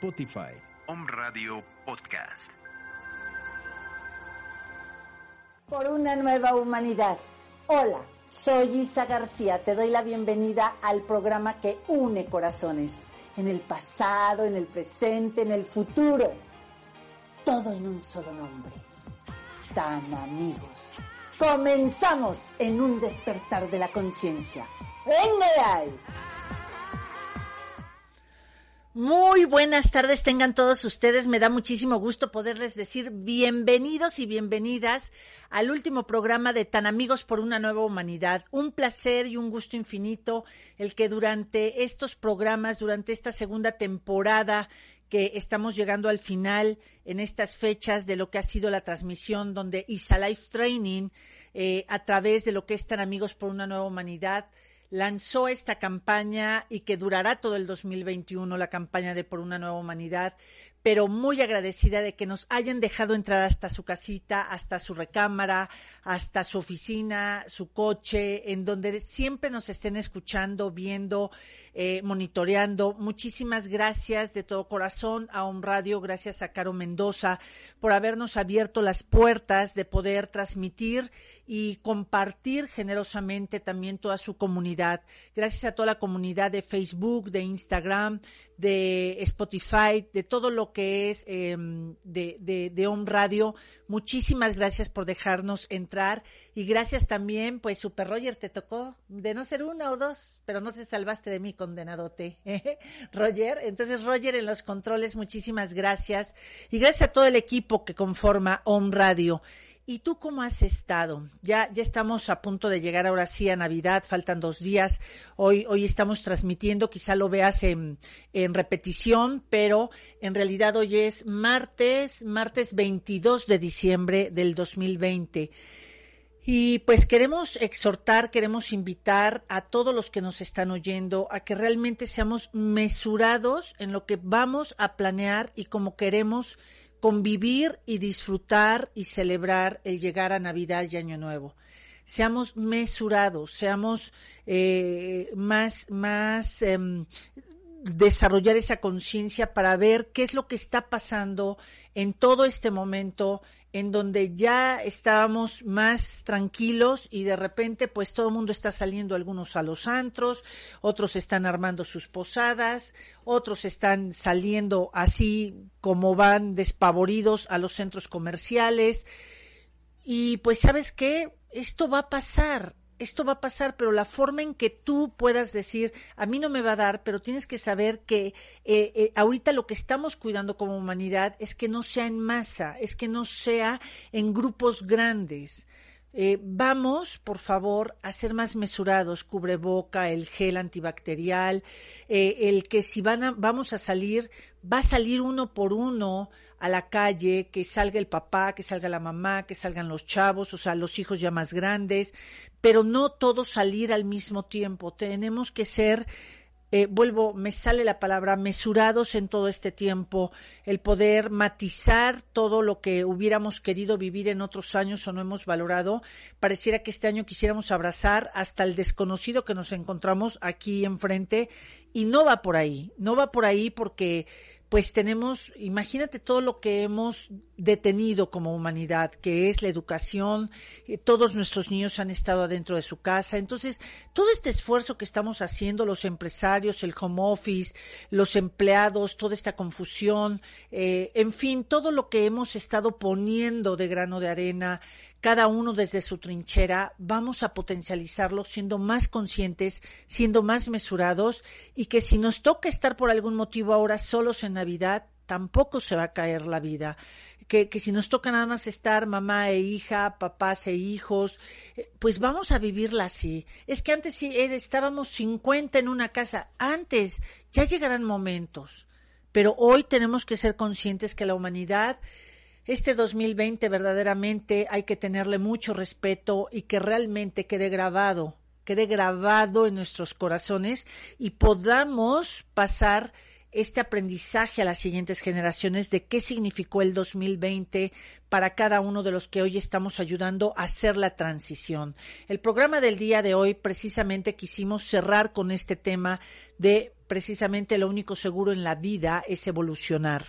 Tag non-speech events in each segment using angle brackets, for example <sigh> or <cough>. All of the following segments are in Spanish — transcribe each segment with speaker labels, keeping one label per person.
Speaker 1: Spotify.
Speaker 2: Om Radio Podcast.
Speaker 3: Por una nueva humanidad. Hola, soy Isa García. Te doy la bienvenida al programa que une corazones. En el pasado, en el presente, en el futuro. Todo en un solo nombre. Tan amigos. Comenzamos en un despertar de la conciencia. ¡Venga de ahí! Muy buenas tardes tengan todos ustedes. Me da muchísimo gusto poderles decir bienvenidos y bienvenidas al último programa de Tan Amigos por una Nueva Humanidad. Un placer y un gusto infinito el que durante estos programas, durante esta segunda temporada que estamos llegando al final en estas fechas de lo que ha sido la transmisión donde ISA Life Training, eh, a través de lo que es Tan Amigos por una Nueva Humanidad, lanzó esta campaña y que durará todo el 2021, la campaña de Por una Nueva Humanidad, pero muy agradecida de que nos hayan dejado entrar hasta su casita, hasta su recámara, hasta su oficina, su coche, en donde siempre nos estén escuchando, viendo, eh, monitoreando. Muchísimas gracias de todo corazón a un Radio, gracias a Caro Mendoza por habernos abierto las puertas de poder transmitir y compartir generosamente también toda su comunidad. Gracias a toda la comunidad de Facebook, de Instagram, de Spotify, de todo lo que es eh, de, de, de Home Radio. Muchísimas gracias por dejarnos entrar y gracias también, pues Super Roger te tocó de no ser una o dos, pero no te salvaste de mí, condenadote. <laughs> ¿eh? Roger, entonces Roger en los controles, muchísimas gracias y gracias a todo el equipo que conforma Home Radio. ¿Y tú cómo has estado? Ya, ya estamos a punto de llegar ahora sí a Navidad, faltan dos días. Hoy, hoy estamos transmitiendo, quizá lo veas en, en repetición, pero en realidad hoy es martes, martes 22 de diciembre del 2020. Y pues queremos exhortar, queremos invitar a todos los que nos están oyendo a que realmente seamos mesurados en lo que vamos a planear y como queremos convivir y disfrutar y celebrar el llegar a Navidad y Año Nuevo. Seamos mesurados, seamos eh, más, más eh, desarrollar esa conciencia para ver qué es lo que está pasando en todo este momento en donde ya estábamos más tranquilos y de repente pues todo el mundo está saliendo algunos a los antros, otros están armando sus posadas, otros están saliendo así como van despavoridos a los centros comerciales. Y pues sabes qué, esto va a pasar, esto va a pasar, pero la forma en que tú puedas decir, a mí no me va a dar, pero tienes que saber que eh, eh, ahorita lo que estamos cuidando como humanidad es que no sea en masa, es que no sea en grupos grandes. Eh, vamos, por favor, a ser más mesurados, cubreboca, el gel antibacterial, eh, el que si van a, vamos a salir, va a salir uno por uno a la calle, que salga el papá, que salga la mamá, que salgan los chavos, o sea, los hijos ya más grandes, pero no todos salir al mismo tiempo. Tenemos que ser eh, vuelvo, me sale la palabra, mesurados en todo este tiempo, el poder matizar todo lo que hubiéramos querido vivir en otros años o no hemos valorado. Pareciera que este año quisiéramos abrazar hasta el desconocido que nos encontramos aquí enfrente y no va por ahí, no va por ahí porque pues tenemos, imagínate todo lo que hemos detenido como humanidad, que es la educación, todos nuestros niños han estado adentro de su casa, entonces todo este esfuerzo que estamos haciendo los empresarios, el home office, los empleados, toda esta confusión, eh, en fin, todo lo que hemos estado poniendo de grano de arena, cada uno desde su trinchera, vamos a potencializarlo siendo más conscientes, siendo más mesurados y que si nos toca estar por algún motivo ahora solos en Navidad, tampoco se va a caer la vida. Que, que, si nos toca nada más estar mamá e hija, papás e hijos, eh, pues vamos a vivirla así. Es que antes eh, estábamos 50 en una casa. Antes ya llegarán momentos. Pero hoy tenemos que ser conscientes que la humanidad este 2020 verdaderamente hay que tenerle mucho respeto y que realmente quede grabado, quede grabado en nuestros corazones y podamos pasar este aprendizaje a las siguientes generaciones de qué significó el 2020 para cada uno de los que hoy estamos ayudando a hacer la transición. El programa del día de hoy precisamente quisimos cerrar con este tema de precisamente lo único seguro en la vida es evolucionar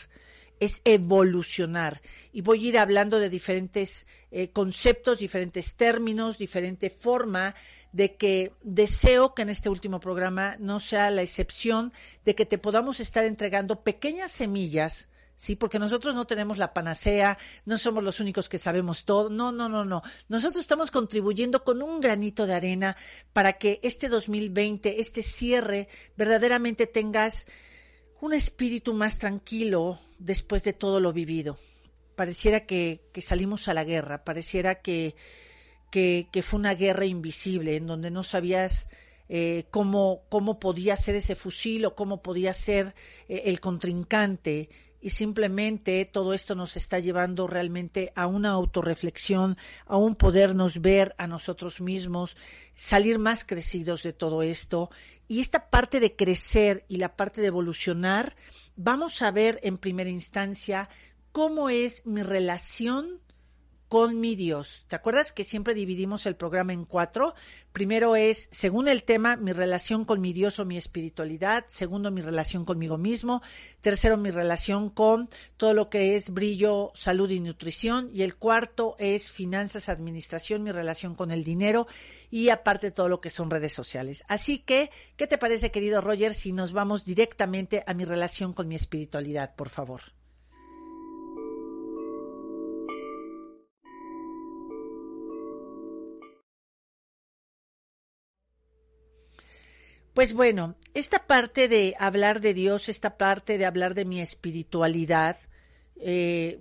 Speaker 3: es evolucionar. Y voy a ir hablando de diferentes eh, conceptos, diferentes términos, diferente forma de que deseo que en este último programa no sea la excepción de que te podamos estar entregando pequeñas semillas ¿sí? Porque nosotros no tenemos la panacea, no somos los únicos que sabemos todo, no, no, no, no. Nosotros estamos contribuyendo con un granito de arena para que este 2020, este cierre, verdaderamente tengas un espíritu más tranquilo después de todo lo vivido. Pareciera que, salimos a la guerra, pareciera que, que, que, fue una guerra invisible en donde no sabías eh, cómo, cómo podía ser ese fusil o cómo podía ser eh, el contrincante y simplemente todo esto nos está llevando realmente a una autorreflexión, a un podernos ver a nosotros mismos, salir más crecidos de todo esto. Y esta parte de crecer y la parte de evolucionar, vamos a ver en primera instancia cómo es mi relación con mi Dios. ¿Te acuerdas que siempre dividimos el programa en cuatro? Primero es, según el tema, mi relación con mi Dios o mi espiritualidad. Segundo, mi relación conmigo mismo. Tercero, mi relación con todo lo que es brillo, salud y nutrición. Y el cuarto es finanzas, administración, mi relación con el dinero. Y aparte todo lo que son redes sociales. Así que, ¿qué te parece, querido Roger, si nos vamos directamente a mi relación con mi espiritualidad, por favor? Pues bueno, esta parte de hablar de Dios, esta parte de hablar de mi espiritualidad, eh,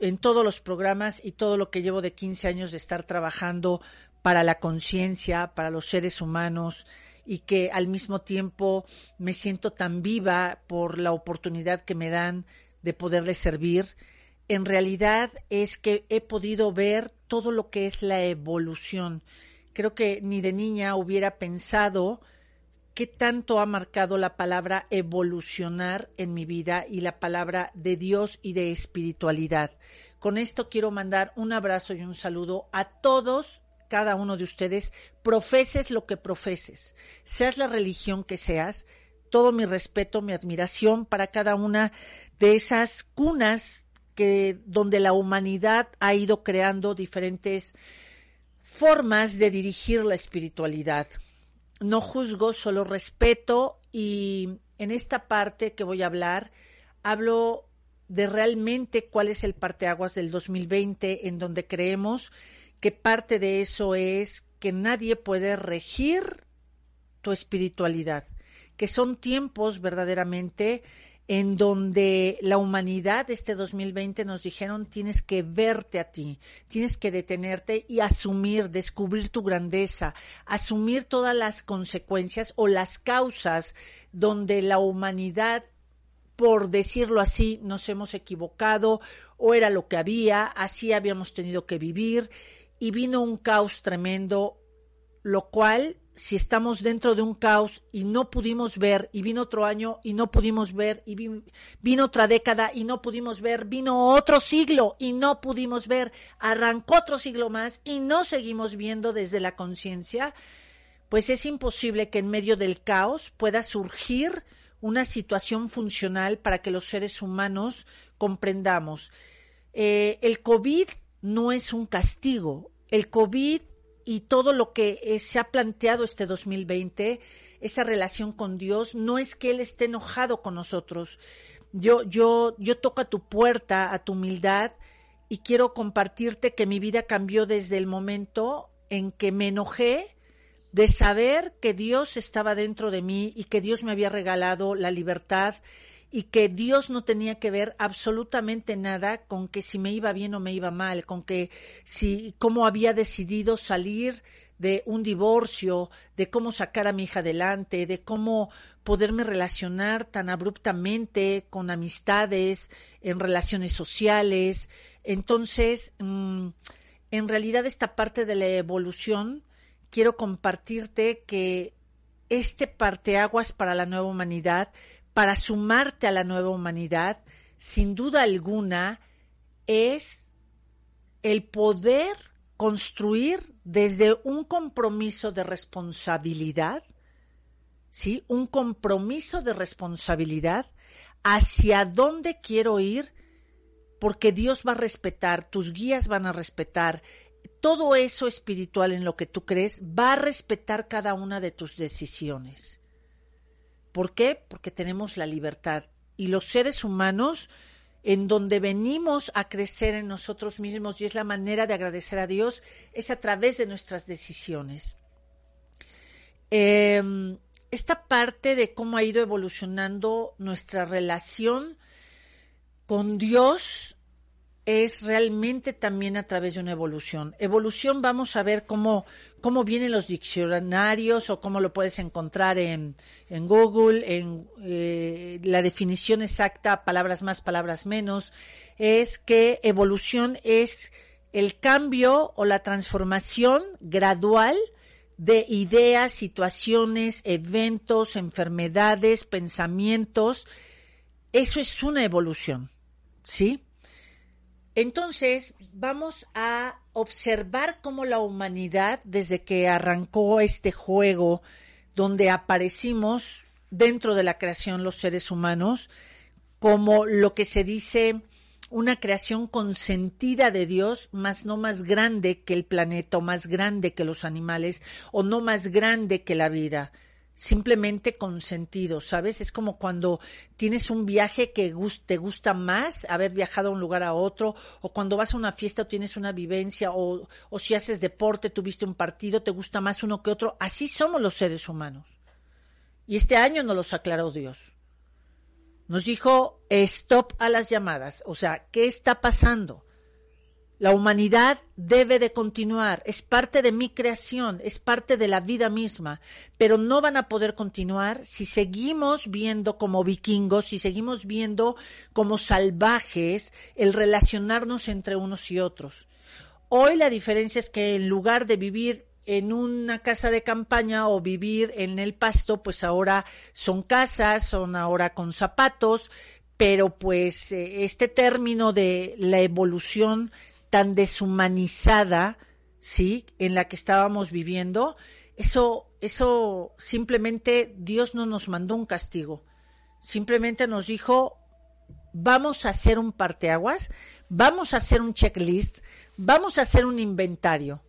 Speaker 3: en todos los programas y todo lo que llevo de 15 años de estar trabajando para la conciencia, para los seres humanos y que al mismo tiempo me siento tan viva por la oportunidad que me dan de poderles servir, en realidad es que he podido ver todo lo que es la evolución. Creo que ni de niña hubiera pensado qué tanto ha marcado la palabra evolucionar en mi vida y la palabra de Dios y de espiritualidad. Con esto quiero mandar un abrazo y un saludo a todos, cada uno de ustedes, profeses lo que profeses, seas la religión que seas, todo mi respeto, mi admiración para cada una de esas cunas que donde la humanidad ha ido creando diferentes formas de dirigir la espiritualidad no juzgo, solo respeto y en esta parte que voy a hablar hablo de realmente cuál es el parteaguas del 2020 en donde creemos que parte de eso es que nadie puede regir tu espiritualidad, que son tiempos verdaderamente en donde la humanidad este 2020 nos dijeron tienes que verte a ti, tienes que detenerte y asumir, descubrir tu grandeza, asumir todas las consecuencias o las causas donde la humanidad por decirlo así, nos hemos equivocado o era lo que había, así habíamos tenido que vivir y vino un caos tremendo, lo cual si estamos dentro de un caos y no pudimos ver, y vino otro año y no pudimos ver, y vino, otra década y no pudimos ver, vino otro siglo y no pudimos ver, arrancó otro siglo más y no seguimos viendo desde la conciencia, pues es imposible que en medio del caos pueda surgir una situación funcional para que los seres humanos comprendamos. Eh, el COVID no es un castigo, el COVID y todo lo que eh, se ha planteado este 2020, esa relación con Dios, no es que Él esté enojado con nosotros. Yo, yo, yo toco a tu puerta, a tu humildad, y quiero compartirte que mi vida cambió desde el momento en que me enojé de saber que Dios estaba dentro de mí y que Dios me había regalado la libertad y que Dios no tenía que ver absolutamente nada con que si me iba bien o me iba mal, con que si cómo había decidido salir de un divorcio, de cómo sacar a mi hija adelante, de cómo poderme relacionar tan abruptamente con amistades, en relaciones sociales. Entonces, mm, en realidad esta parte de la evolución, quiero compartirte que este parteaguas para la nueva humanidad para sumarte a la nueva humanidad, sin duda alguna, es el poder construir desde un compromiso de responsabilidad, ¿sí? Un compromiso de responsabilidad hacia dónde quiero ir, porque Dios va a respetar, tus guías van a respetar, todo eso espiritual en lo que tú crees va a respetar cada una de tus decisiones. ¿Por qué? Porque tenemos la libertad y los seres humanos en donde venimos a crecer en nosotros mismos y es la manera de agradecer a Dios, es a través de nuestras decisiones. Em, esta parte de cómo ha ido evolucionando nuestra relación con Dios es realmente también a través de una evolución. Evolución vamos a ver cómo, cómo vienen los diccionarios o cómo lo puedes encontrar en, en Google, en eh, la definición exacta, palabras más, palabras menos, es que evolución es el cambio o la transformación gradual de ideas, situaciones, eventos, enfermedades, pensamientos. Eso es una evolución, ¿sí? Entonces, vamos a observar cómo la humanidad, desde que arrancó este juego donde aparecimos dentro de la creación los seres humanos, como lo que se dice una creación consentida de Dios, más no más grande que el planeta, o más grande que los animales, o no más grande que la vida simplemente con sentido, ¿sabes? Es como cuando tienes un viaje que te gusta más, haber viajado a un lugar a otro, o cuando vas a una fiesta o tienes una vivencia, o, o si haces deporte, tuviste un partido, te gusta más uno que otro. Así somos los seres humanos. Y este año nos los aclaró Dios. Nos dijo, stop a las llamadas. O sea, ¿qué está pasando? La humanidad debe de continuar, es parte de mi creación, es parte de la vida misma, pero no van a poder continuar si seguimos viendo como vikingos, si seguimos viendo como salvajes el relacionarnos entre unos y otros. Hoy la diferencia es que en lugar de vivir en una casa de campaña o vivir en el pasto, pues ahora son casas, son ahora con zapatos, pero pues eh, este término de la evolución tan deshumanizada, ¿sí? En la que estábamos viviendo, eso, eso simplemente Dios no nos mandó un castigo. Simplemente nos dijo, vamos a hacer un parteaguas, vamos a hacer un checklist, vamos a hacer un inventario,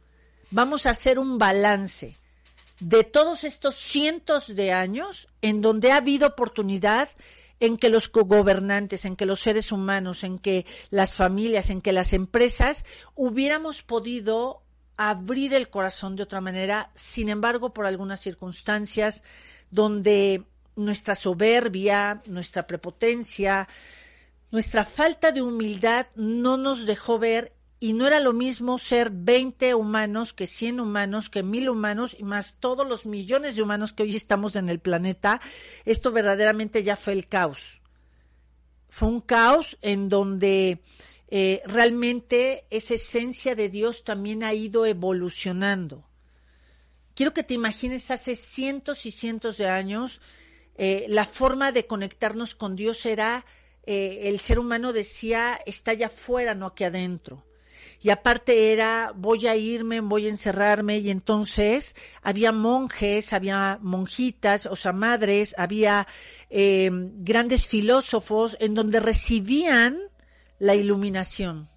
Speaker 3: vamos a hacer un balance de todos estos cientos de años en donde ha habido oportunidad en que los gobernantes, en que los seres humanos, en que las familias, en que las empresas hubiéramos podido abrir el corazón de otra manera, sin embargo, por algunas circunstancias donde nuestra soberbia, nuestra prepotencia, nuestra falta de humildad no nos dejó ver y no era lo mismo ser 20 humanos que 100 humanos, que 1000 humanos y más todos los millones de humanos que hoy estamos en el planeta. Esto verdaderamente ya fue el caos. Fue un caos en donde eh, realmente esa esencia de Dios también ha ido evolucionando. Quiero que te imagines hace cientos y cientos de años, eh, la forma de conectarnos con Dios era, eh, el ser humano decía, está allá afuera, no aquí adentro y aparte era voy a irme, voy a encerrarme y entonces había monjes, había monjitas, o sea, madres, había eh, grandes filósofos en donde recibían la iluminación.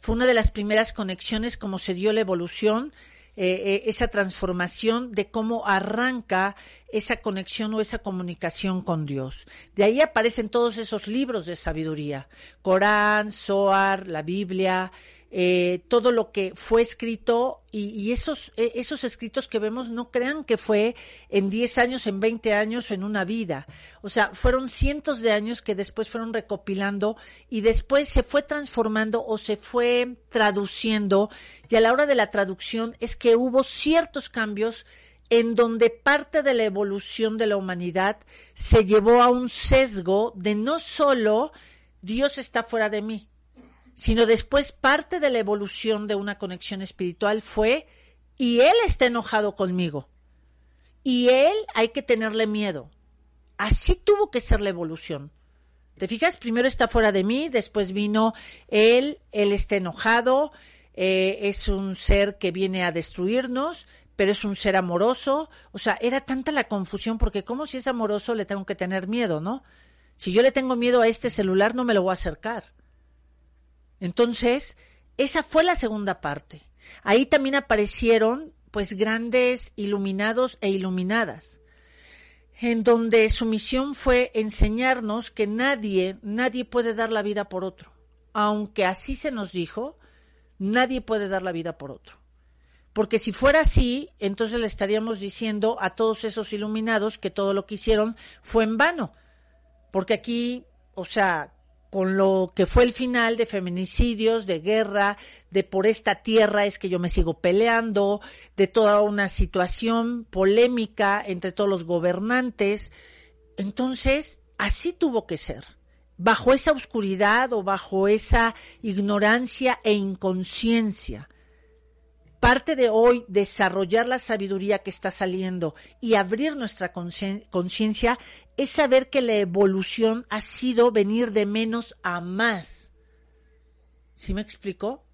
Speaker 3: Fue una de las primeras conexiones como se dio la evolución eh, eh, esa transformación de cómo arranca esa conexión o esa comunicación con Dios. De ahí aparecen todos esos libros de sabiduría, Corán, Zohar, la Biblia, eh, todo lo que fue escrito y, esos, e, esos escritos que vemos no crean que fue en 10 años, en 20 años o en una vida. O sea, fueron cientos de años que después fueron recopilando y después se fue transformando o se fue traduciendo y a la hora de la traducción es que hubo ciertos cambios en donde parte de la evolución de la humanidad se llevó a un sesgo de no solo Dios está fuera de mí, sino después parte de la evolución de una conexión espiritual fue, y él está enojado conmigo, y él hay que tenerle miedo, así tuvo que ser la evolución. ¿Te fijas? Primero está fuera de mí, después vino él, él está enojado, eh, es un ser que viene a destruirnos, pero es un ser amoroso. O sea, era tanta la confusión porque como si es amoroso le tengo que tener miedo, ¿no? Si yo le tengo miedo a este celular no me lo voy a acercar. Entonces, esa fue la segunda parte. Ahí también aparecieron pues grandes iluminados e iluminadas en donde su misión fue enseñarnos que nadie, nadie puede dar la vida por otro. Aunque así se nos dijo, nadie puede dar la vida por otro. Porque si fuera así, entonces le estaríamos diciendo a todos esos iluminados que todo lo que hicieron fue en vano. Porque aquí, o sea, con lo que fue el final de feminicidios, de guerra, de por esta tierra es que yo me sigo peleando, de toda una situación polémica entre todos los gobernantes. Entonces, así tuvo que ser. Bajo esa oscuridad o bajo esa ignorancia e inconsciencia parte de hoy desarrollar la sabiduría que está saliendo y abrir nuestra conciencia es saber que la evolución ha sido venir de menos a más. ¿Sí me explico?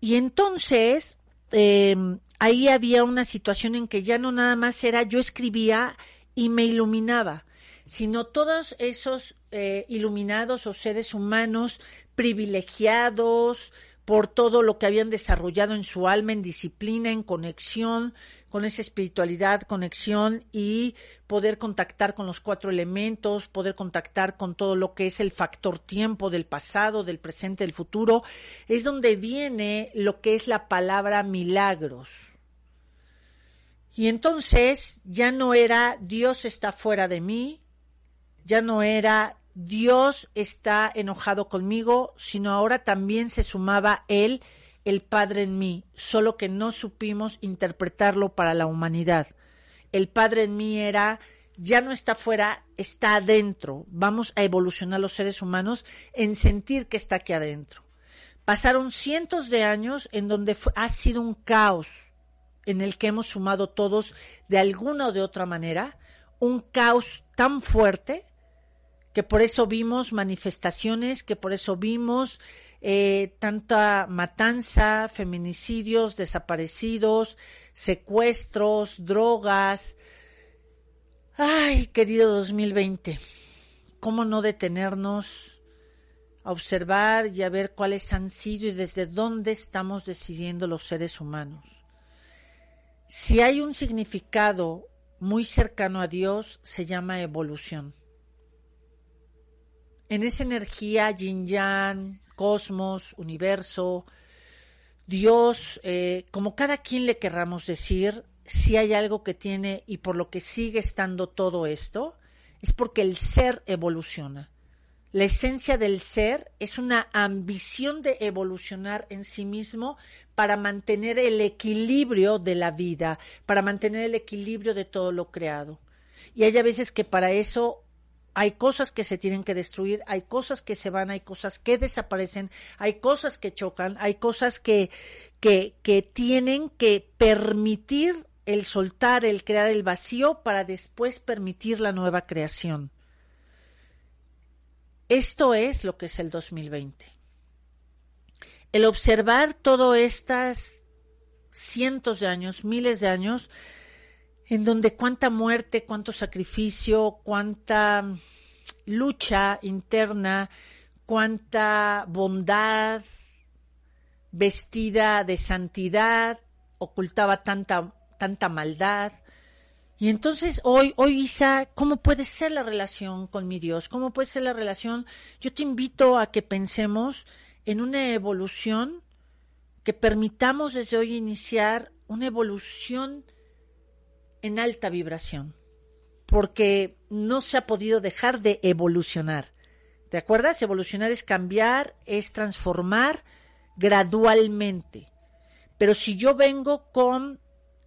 Speaker 3: Y entonces, em, ahí había una situación en que ya no nada más era yo escribía y me iluminaba, sino todos esos eh, iluminados o seres humanos privilegiados, por todo lo que habían desarrollado en su alma, en disciplina, en conexión con esa espiritualidad, conexión y poder contactar con los cuatro elementos, poder contactar con todo lo que es el factor tiempo del pasado, del presente, del futuro, es donde viene lo que es la palabra milagros. Y entonces ya no era Dios está fuera de mí, ya no era Dios está enojado conmigo, sino ahora también se sumaba Él, el Padre en mí, solo que no supimos interpretarlo para la humanidad. El Padre en mí era, ya no está fuera, está adentro. Vamos a evolucionar los seres humanos en sentir que está aquí adentro. Pasaron cientos de años en donde ha sido un caos en el que hemos sumado todos de alguna o de otra manera, un caos tan fuerte que por eso vimos manifestaciones, que por eso vimos eh, tanta matanza, feminicidios, desaparecidos, secuestros, drogas. Ay, querido 2020, ¿cómo no detenernos a observar y a ver cuáles han sido y desde dónde estamos decidiendo los seres humanos? Si hay un significado muy cercano a Dios, se llama evolución en esa energía yin yang, cosmos, universo, Dios, eh, como cada quien le querramos decir, si hay algo que tiene y por lo que sigue estando todo esto, es porque el ser evoluciona. La esencia del ser es una ambición de evolucionar en sí mismo para mantener el equilibrio de la vida, para mantener el equilibrio de todo lo creado. Y hay a veces que para eso hay cosas que se tienen que destruir, hay cosas que se van, hay cosas que desaparecen, hay cosas que chocan, hay cosas que, que, tienen que permitir el soltar, el crear el vacío para después permitir la nueva creación. Esto es lo que es el 2020. El observar todas estas cientos de años, miles de años, en donde cuánta muerte, cuánto sacrificio, cuánta lucha interna, cuánta bondad vestida de santidad ocultaba tanta tanta maldad. Y entonces hoy, hoy Isa, ¿cómo puede ser la relación con mi Dios? ¿Cómo puede ser la relación? Yo te invito a que pensemos en una evolución, que permitamos desde hoy iniciar una evolución en alta vibración, porque no se ha podido dejar de evolucionar. ¿Te acuerdas? Evolucionar es cambiar, es transformar gradualmente. Pero si yo vengo con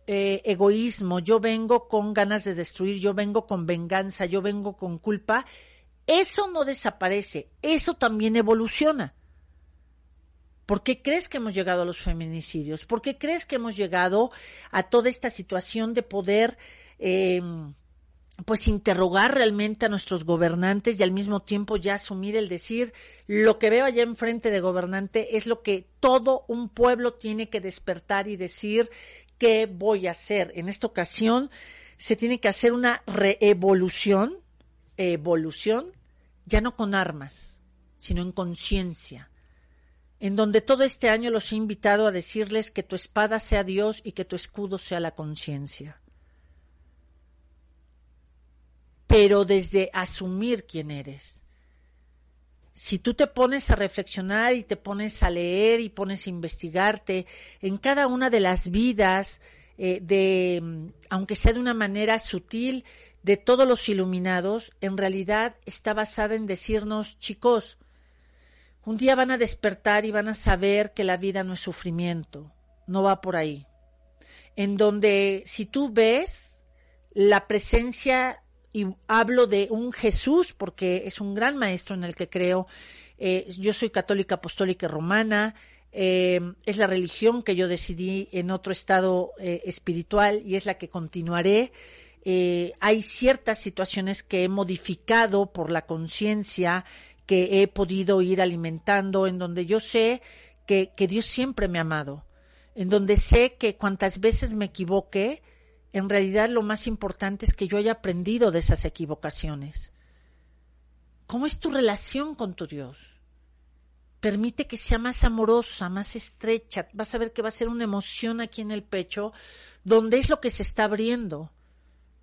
Speaker 3: eh, egoísmo, yo vengo con ganas de destruir, yo vengo con venganza, yo vengo con culpa, eso no desaparece, eso también evoluciona. ¿Por qué crees que hemos llegado a los feminicidios? ¿Por qué crees que hemos llegado a toda esta situación de poder eh, pues interrogar realmente a nuestros gobernantes y al mismo tiempo ya asumir el decir lo que veo allá enfrente de gobernante es lo que todo un pueblo tiene que despertar y decir qué voy a hacer. En esta ocasión se tiene que hacer una reevolución, evolución, ya no con armas, sino en conciencia, en donde todo este año los he invitado a decirles que tu espada sea Dios y que tu escudo sea la conciencia pero desde asumir quién eres. Si tú te pones a reflexionar y te pones a leer y pones a investigarte en cada una de las vidas, eh, de, aunque sea de una manera sutil, de todos los iluminados, en realidad está basada en decirnos, chicos, un día van a despertar y van a saber que la vida no es sufrimiento, no va por ahí. En donde si tú ves la presencia y hablo de un Jesús porque es un gran maestro en el que creo. Eh, yo soy católica apostólica romana, eh, es la religión que yo decidí en otro estado eh, espiritual y es la que continuaré. hay ciertas situaciones que he modificado por la conciencia que he podido ir alimentando, en donde yo sé que, que Dios siempre me ha amado, en donde sé que cuantas veces me equivoque, en realidad lo más importante es que yo haya aprendido de esas equivocaciones. ¿Cómo es tu relación con tu Dios? Permite que sea más amorosa, más estrecha. Vas a ver que va a ser una emoción aquí en el pecho, donde es lo que se está abriendo.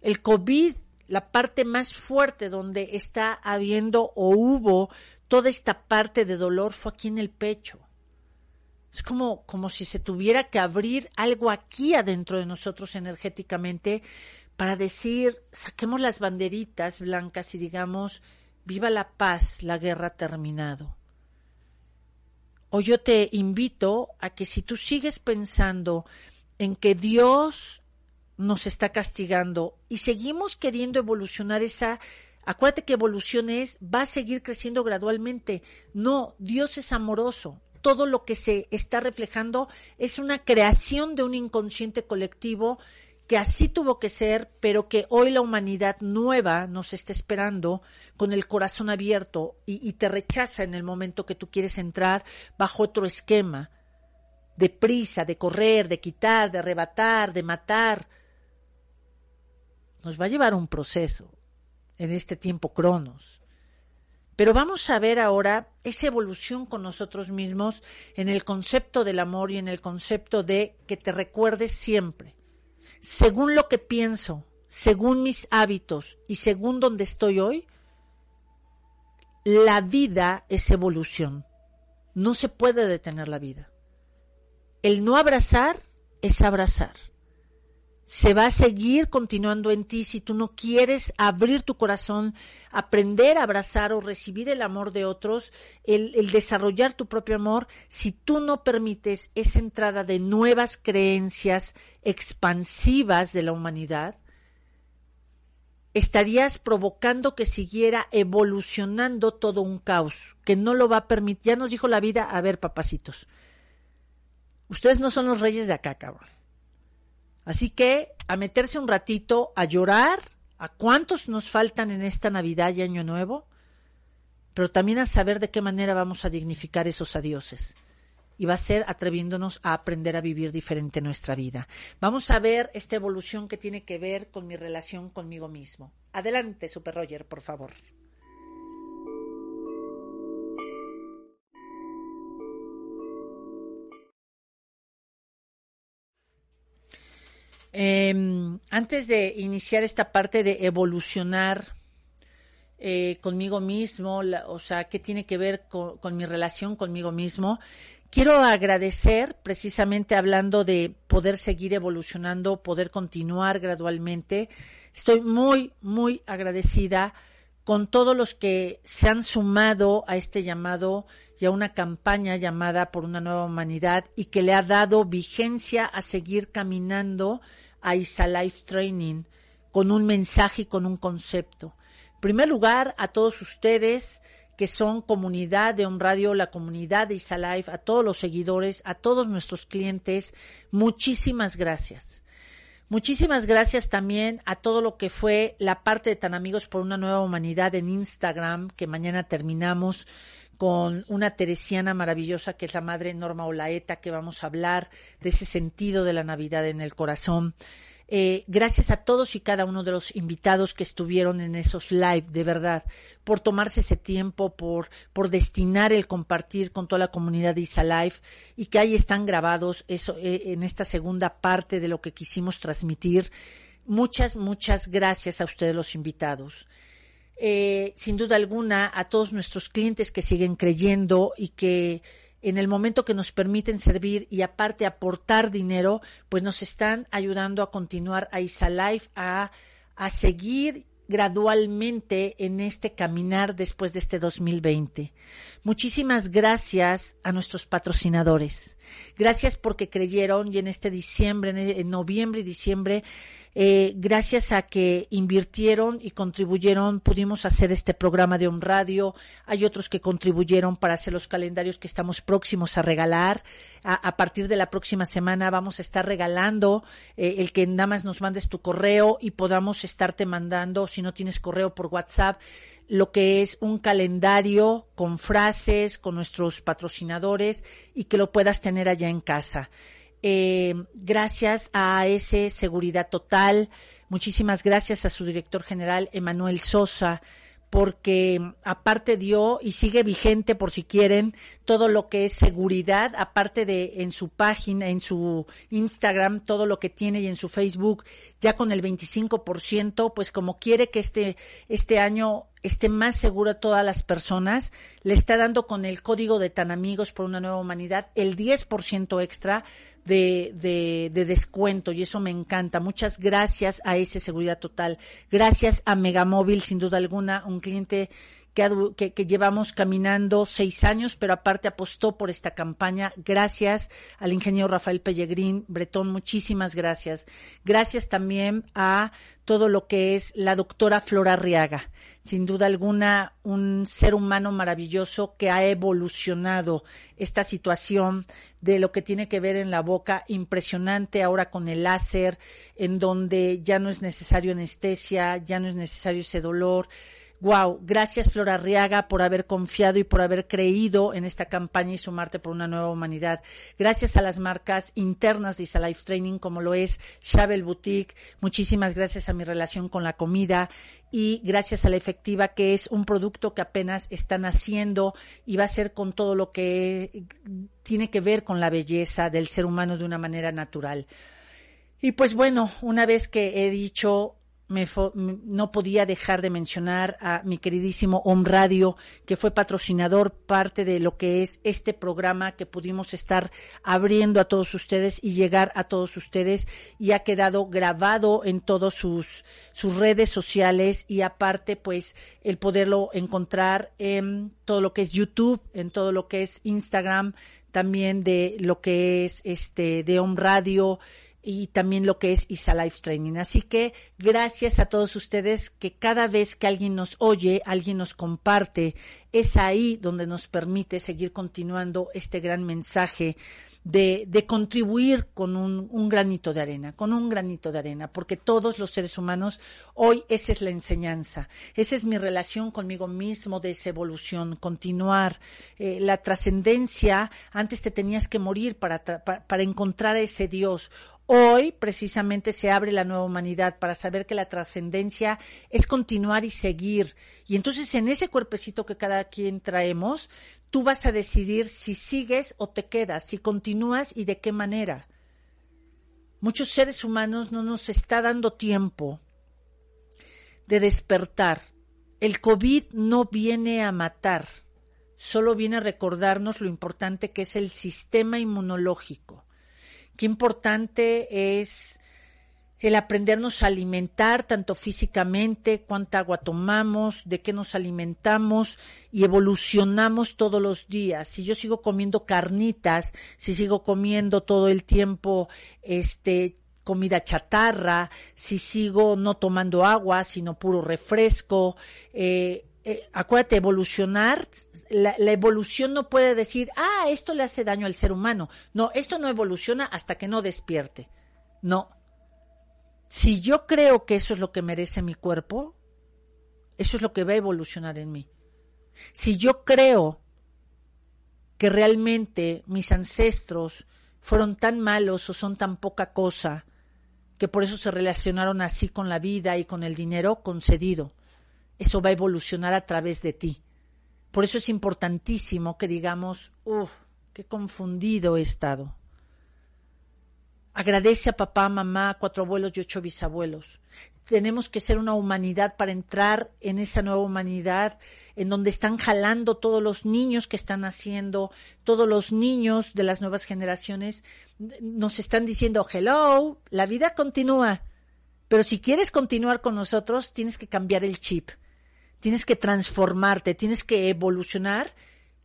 Speaker 3: El COVID, la parte más fuerte donde está habiendo o hubo toda esta parte de dolor fue aquí en el pecho. Es como, como si se tuviera que abrir algo aquí adentro de nosotros energéticamente para decir, saquemos las banderitas blancas y digamos, viva la paz, la guerra ha terminado. O yo te invito a que si tú sigues pensando en que Dios nos está castigando y seguimos queriendo evolucionar esa Acuérdate que evolución es, va a seguir creciendo gradualmente. No, Dios es amoroso todo lo que se está reflejando es una creación de un inconsciente colectivo que así tuvo que ser, pero que hoy la humanidad nueva nos está esperando con el corazón abierto y, te rechaza en el momento que tú quieres entrar bajo otro esquema de prisa, de correr, de quitar, de arrebatar, de matar. Nos va a llevar un proceso en este tiempo cronos. Pero vamos a ver ahora esa evolución con nosotros mismos en el concepto del amor y en el concepto de que te recuerdes siempre. Según lo que pienso, según mis hábitos y según donde estoy hoy, la vida es evolución. No se puede detener la vida. El no abrazar es abrazar se va a seguir continuando en ti si tú no quieres abrir tu corazón, aprender a abrazar o recibir el amor de otros, el, desarrollar tu propio amor, si tú no permites esa entrada de nuevas creencias expansivas de la humanidad, estarías provocando que siguiera evolucionando todo un caos, que no lo va a permitir. Ya nos dijo la vida, a ver, papacitos, ustedes no son los reyes de acá, cabrón Así que a meterse un ratito, a llorar, a cuántos nos faltan en esta Navidad y Año Nuevo, pero también a saber de qué manera vamos a dignificar esos adioses. Y va a ser atreviéndonos a aprender a vivir diferente nuestra vida. Vamos a ver esta evolución que tiene que ver con mi relación conmigo mismo. Adelante, Super Roger, por favor. Em, antes de iniciar esta parte de evolucionar eh, conmigo mismo, o sea, qué tiene que ver con, con, mi relación conmigo mismo, quiero agradecer, precisamente hablando de poder seguir evolucionando, poder continuar gradualmente. Estoy muy, muy agradecida con todos los que se han sumado a este llamado y a una campaña llamada por una nueva humanidad y que le ha dado vigencia a seguir caminando a ISA Life Training con un mensaje y con un concepto. En primer lugar, a todos ustedes que son comunidad de On Radio, la comunidad de ISA Life, a todos los seguidores, a todos nuestros clientes, muchísimas gracias. Muchísimas gracias también a todo lo que fue la parte de Tan Amigos por una Nueva Humanidad en Instagram, que mañana terminamos con una teresiana maravillosa que es la madre Norma Olaeta, que vamos a hablar de ese sentido de la Navidad en el corazón. Eh, gracias a todos y cada uno de los invitados que estuvieron en esos live, de verdad, por tomarse ese tiempo, por, por destinar el compartir con toda la comunidad de Isa Live y que ahí están grabados eso, eh, en esta segunda parte de lo que quisimos transmitir. Muchas, muchas gracias a ustedes los invitados. Eh, sin duda alguna, a todos nuestros clientes que siguen creyendo y que en el momento que nos permiten servir y aparte aportar dinero, pues nos están ayudando a continuar a Isa Life, a, a seguir gradualmente en este caminar después de este 2020. Muchísimas gracias a nuestros patrocinadores. Gracias porque creyeron y en este diciembre, en noviembre y diciembre, eh, gracias a que invirtieron y contribuyeron, pudimos hacer este programa de un radio. Hay otros que contribuyeron para hacer los calendarios que estamos próximos a regalar. A, partir de la próxima semana vamos a estar regalando eh, el que nada más nos mandes tu correo y podamos estarte mandando, si no tienes correo por WhatsApp, lo que es un calendario con frases, con nuestros patrocinadores y que lo puedas tener allá en casa eh, gracias a ese Seguridad Total, muchísimas gracias a su director general, Emanuel Sosa, porque aparte dio y sigue vigente por si quieren todo lo que es seguridad, aparte de en su página, en su Instagram, todo lo que tiene y en su Facebook, ya con el 25%, pues como quiere que este, este año esté más seguro a todas las personas, le está dando con el código de Tan Amigos por una Nueva Humanidad el 10% extra de, de, de, descuento y eso me encanta. Muchas gracias a ese Seguridad Total. Gracias a Megamóvil, sin duda alguna, un cliente que, que, llevamos caminando seis años, pero aparte apostó por esta campaña. Gracias al ingeniero Rafael Pellegrín Bretón, muchísimas gracias. Gracias también a todo lo que es la doctora Flora Riaga. Sin duda alguna, un ser humano maravilloso que ha evolucionado esta situación de lo que tiene que ver en la boca, impresionante ahora con el láser, en donde ya no es necesario anestesia, ya no es necesario ese dolor Wow, gracias Flora Arriaga por haber confiado y por haber creído en esta campaña y sumarte por una nueva humanidad. Gracias a las marcas internas de Isa Life Training como lo es Shabel Boutique. Muchísimas gracias a mi relación con la comida y gracias a la efectiva que es un producto que apenas están haciendo y va a ser con todo lo que tiene que ver con la belleza del ser humano de una manera natural. Y pues bueno, una vez que he dicho no podía dejar de mencionar a mi queridísimo Om Radio, que fue patrocinador parte de lo que es este programa que pudimos estar abriendo a todos ustedes y llegar a todos ustedes y ha quedado grabado en todas sus, sus redes sociales y aparte pues el poderlo encontrar en todo lo que es YouTube, en todo lo que es Instagram, también de lo que es este de Om Radio, y también lo que es ISA Life Training. Así que gracias a todos ustedes que cada vez que alguien nos oye, alguien nos comparte, es ahí donde nos permite seguir continuando este gran mensaje de, de contribuir con un, granito de arena, con un granito de arena, porque todos los seres humanos, hoy esa es la enseñanza, esa es mi relación conmigo mismo de esa evolución, continuar. Eh, la trascendencia, antes te tenías que morir para, para, para encontrar a ese Dios. Hoy precisamente se abre la nueva humanidad para saber que la trascendencia es continuar y seguir. Y entonces en ese cuerpecito que cada quien traemos, tú vas a decidir si sigues o te quedas, si continúas y de qué manera. Muchos seres humanos no nos está dando tiempo de despertar. El COVID no viene a matar, solo viene a recordarnos lo importante que es el sistema inmunológico Qué importante es el aprendernos a alimentar tanto físicamente, cuánta agua tomamos, de qué nos alimentamos y evolucionamos todos los días. Si yo sigo comiendo carnitas, si sigo comiendo todo el tiempo este comida chatarra, si sigo no tomando agua, sino puro refresco, eh, eh, acuérdate, evolucionar, la, evolución no puede decir, ah, esto le hace daño al ser humano. No, esto no evoluciona hasta que no despierte. No. Si yo creo que eso es lo que merece mi cuerpo, eso es lo que va a evolucionar en mí. Si yo creo que realmente mis ancestros fueron tan malos o son tan poca cosa, que por eso se relacionaron así con la vida y con el dinero concedido. Eso va a evolucionar a través de ti. Por eso es importantísimo que digamos, uff, qué confundido he estado. Agradece a papá, mamá, cuatro abuelos y ocho bisabuelos tenemos que ser una humanidad para entrar en esa nueva humanidad en donde están jalando todos los niños que están haciendo, todos los niños de las nuevas generaciones nos están diciendo, hello, la vida continúa, pero si quieres continuar con nosotros, tienes que cambiar el chip, tienes que transformarte, tienes que evolucionar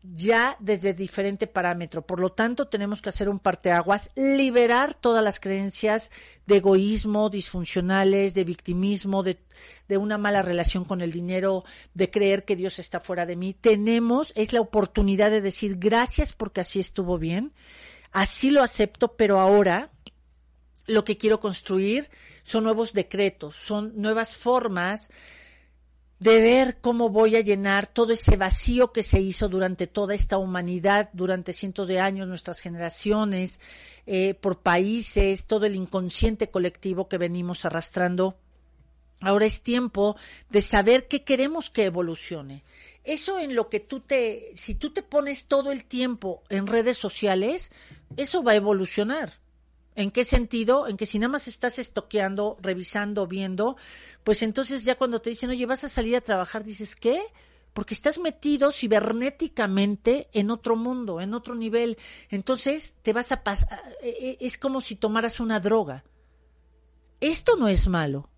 Speaker 3: ya desde diferente parámetro. Por lo tanto, tenemos que hacer un parteaguas, liberar todas las creencias de egoísmo, disfuncionales, de victimismo, de, de, una mala relación con el dinero, de creer que Dios está fuera de mí. Tenemos, es la oportunidad de decir gracias porque así estuvo bien, así lo acepto, pero ahora lo que quiero construir son nuevos decretos, son nuevas formas de ver cómo voy a llenar todo ese vacío que se hizo durante toda esta humanidad, durante cientos de años, nuestras generaciones, eh, por países, todo el inconsciente colectivo que venimos arrastrando. Ahora es tiempo de saber qué queremos que evolucione. Eso en lo que tú te, si tú te pones todo el tiempo en redes sociales, eso va a evolucionar. ¿En qué sentido? En que si nada más estás estoqueando, revisando, viendo, pues entonces ya cuando te dicen, oye, vas a salir a trabajar, dices, ¿qué? Porque estás metido cibernéticamente en otro mundo, en otro nivel. Entonces te vas a pasar, e, e, es como si tomaras una droga. Esto no es malo.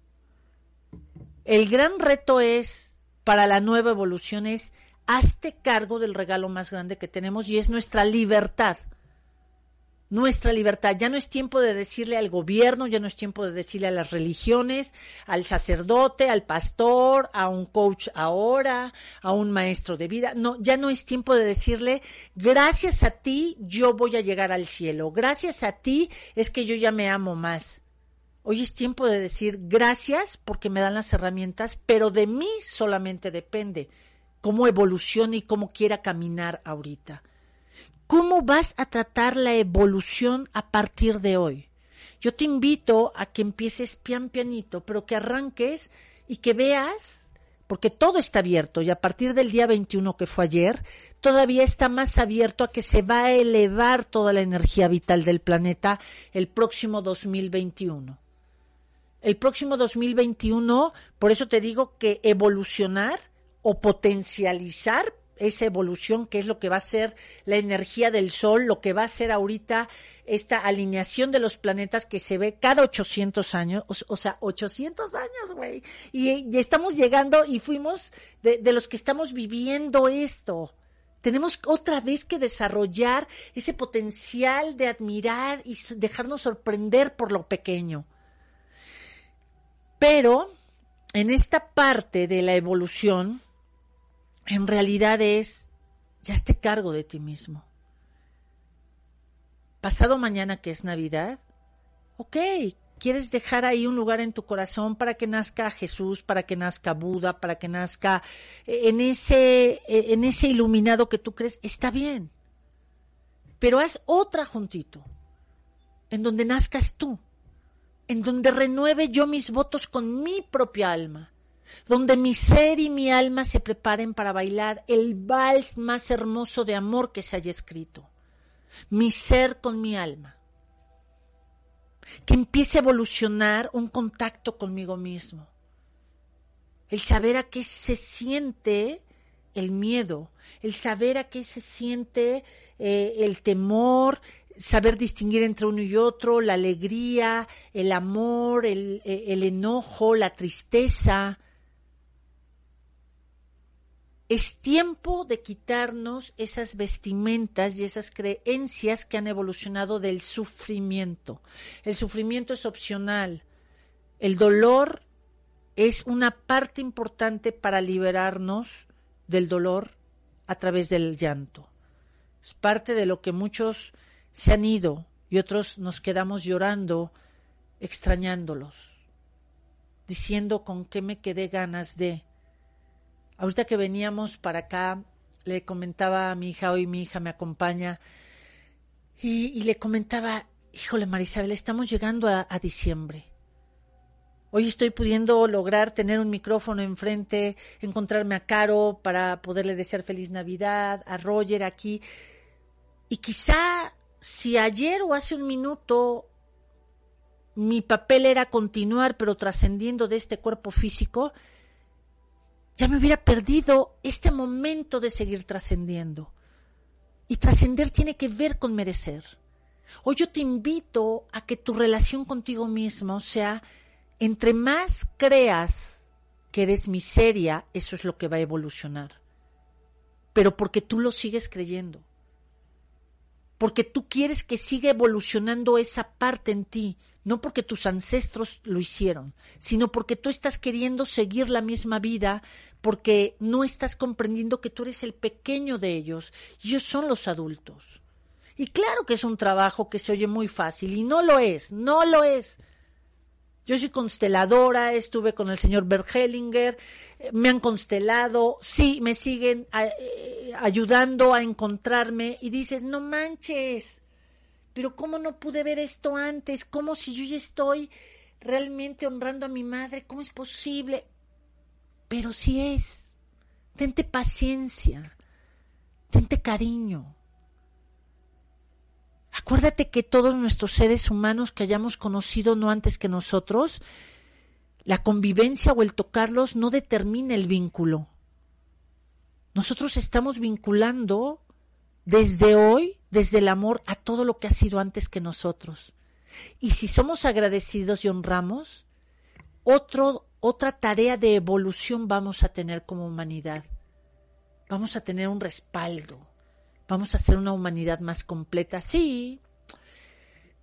Speaker 3: El gran reto es, para la nueva evolución, es hazte cargo del regalo más grande que tenemos y es nuestra libertad nuestra libertad. Ya no es tiempo de decirle al gobierno, ya no es tiempo de decirle a las religiones, al sacerdote, al pastor, a un coach ahora, a un maestro de vida. No, ya no es tiempo de decirle, gracias a ti yo voy a llegar al cielo. Gracias a ti es que yo ya me amo más. Hoy es tiempo de decir gracias porque me dan las herramientas, pero de mí solamente depende cómo evolucione y cómo quiera caminar ahorita. ¿Cómo vas a tratar la evolución a partir de hoy? Yo te invito a que empieces pian pianito, pero que arranques y que veas, porque todo está abierto y a partir del día 21 que fue ayer, todavía está más abierto a que se va a elevar toda la energía vital del planeta el próximo 2021. El próximo 2021, por eso te digo que evolucionar o potencializar esa evolución, que es lo que va a ser la energía del Sol, lo que va a ser ahorita esta alineación de los planetas que se ve cada 800 años, o, sea, 800 años, güey. Y, estamos llegando y fuimos de, de los que estamos viviendo esto. Tenemos otra vez que desarrollar ese potencial de admirar y dejarnos sorprender por lo pequeño. Pero en esta parte de la evolución, en realidad es, ya esté cargo de ti mismo. Pasado mañana que es Navidad, ok, quieres dejar ahí un lugar en tu corazón para que nazca Jesús, para que nazca Buda, para que nazca eh, en ese, eh, en ese iluminado que tú crees, está bien. Pero haz otra juntito, en donde nazcas tú, en donde renueve yo mis votos con mi propia alma, donde mi ser y mi alma se preparen para bailar el vals más hermoso de amor que se haya escrito. Mi ser con mi alma. Que empiece a evolucionar un contacto conmigo mismo. El saber a qué se siente el miedo, el saber a qué se siente eh, el temor, saber distinguir entre uno y otro, la alegría, el amor, el, eh, el enojo, la tristeza, es tiempo de quitarnos esas vestimentas y esas creencias que han evolucionado del sufrimiento. El sufrimiento es opcional. El dolor es una parte importante para liberarnos del dolor a través del llanto. Es parte de lo que muchos se han ido y otros nos quedamos llorando, extrañándolos. diciendo con qué me quedé ganas de. Ahorita que veníamos para acá, le comentaba a mi hija, hoy mi hija me acompaña, y, le comentaba, híjole Marisabel, estamos llegando a, a diciembre. Hoy estoy pudiendo lograr tener un micrófono enfrente, encontrarme a Caro para poderle desear feliz Navidad, a Roger aquí. Y quizá si ayer o hace un minuto mi papel era continuar pero trascendiendo de este cuerpo físico, ya me hubiera perdido este momento de seguir trascendiendo. Y trascender tiene que ver con merecer. Hoy yo te invito a que tu relación contigo mismo sea, entre más creas que eres miseria, eso es lo que va a evolucionar. Pero porque tú lo sigues creyendo. Porque tú quieres que siga evolucionando esa parte en ti, no porque tus ancestros lo hicieron, sino porque tú estás queriendo seguir la misma vida, porque no estás comprendiendo que tú eres el pequeño de ellos y ellos son los adultos. Y claro que es un trabajo que se oye muy fácil y no lo es, no lo es. Yo soy consteladora, estuve con el señor Bergelinger, eh, me han constelado, sí, me siguen eh, ayudando a encontrarme y dices, no manches, pero ¿cómo no pude ver esto antes? ¿Cómo si yo ya estoy realmente honrando a mi madre? ¿Cómo es posible? Pero si es, tente paciencia, tente cariño. Acuérdate que todos nuestros seres humanos que hayamos conocido no antes que nosotros, la convivencia o el tocarlos no determina el vínculo. Nosotros estamos vinculando desde hoy, desde el amor, a todo lo que ha sido antes que nosotros. Y si somos agradecidos y honramos, otro, otra tarea de evolución vamos a tener como humanidad. Vamos a tener un respaldo. Vamos a ser una humanidad más completa. Sí,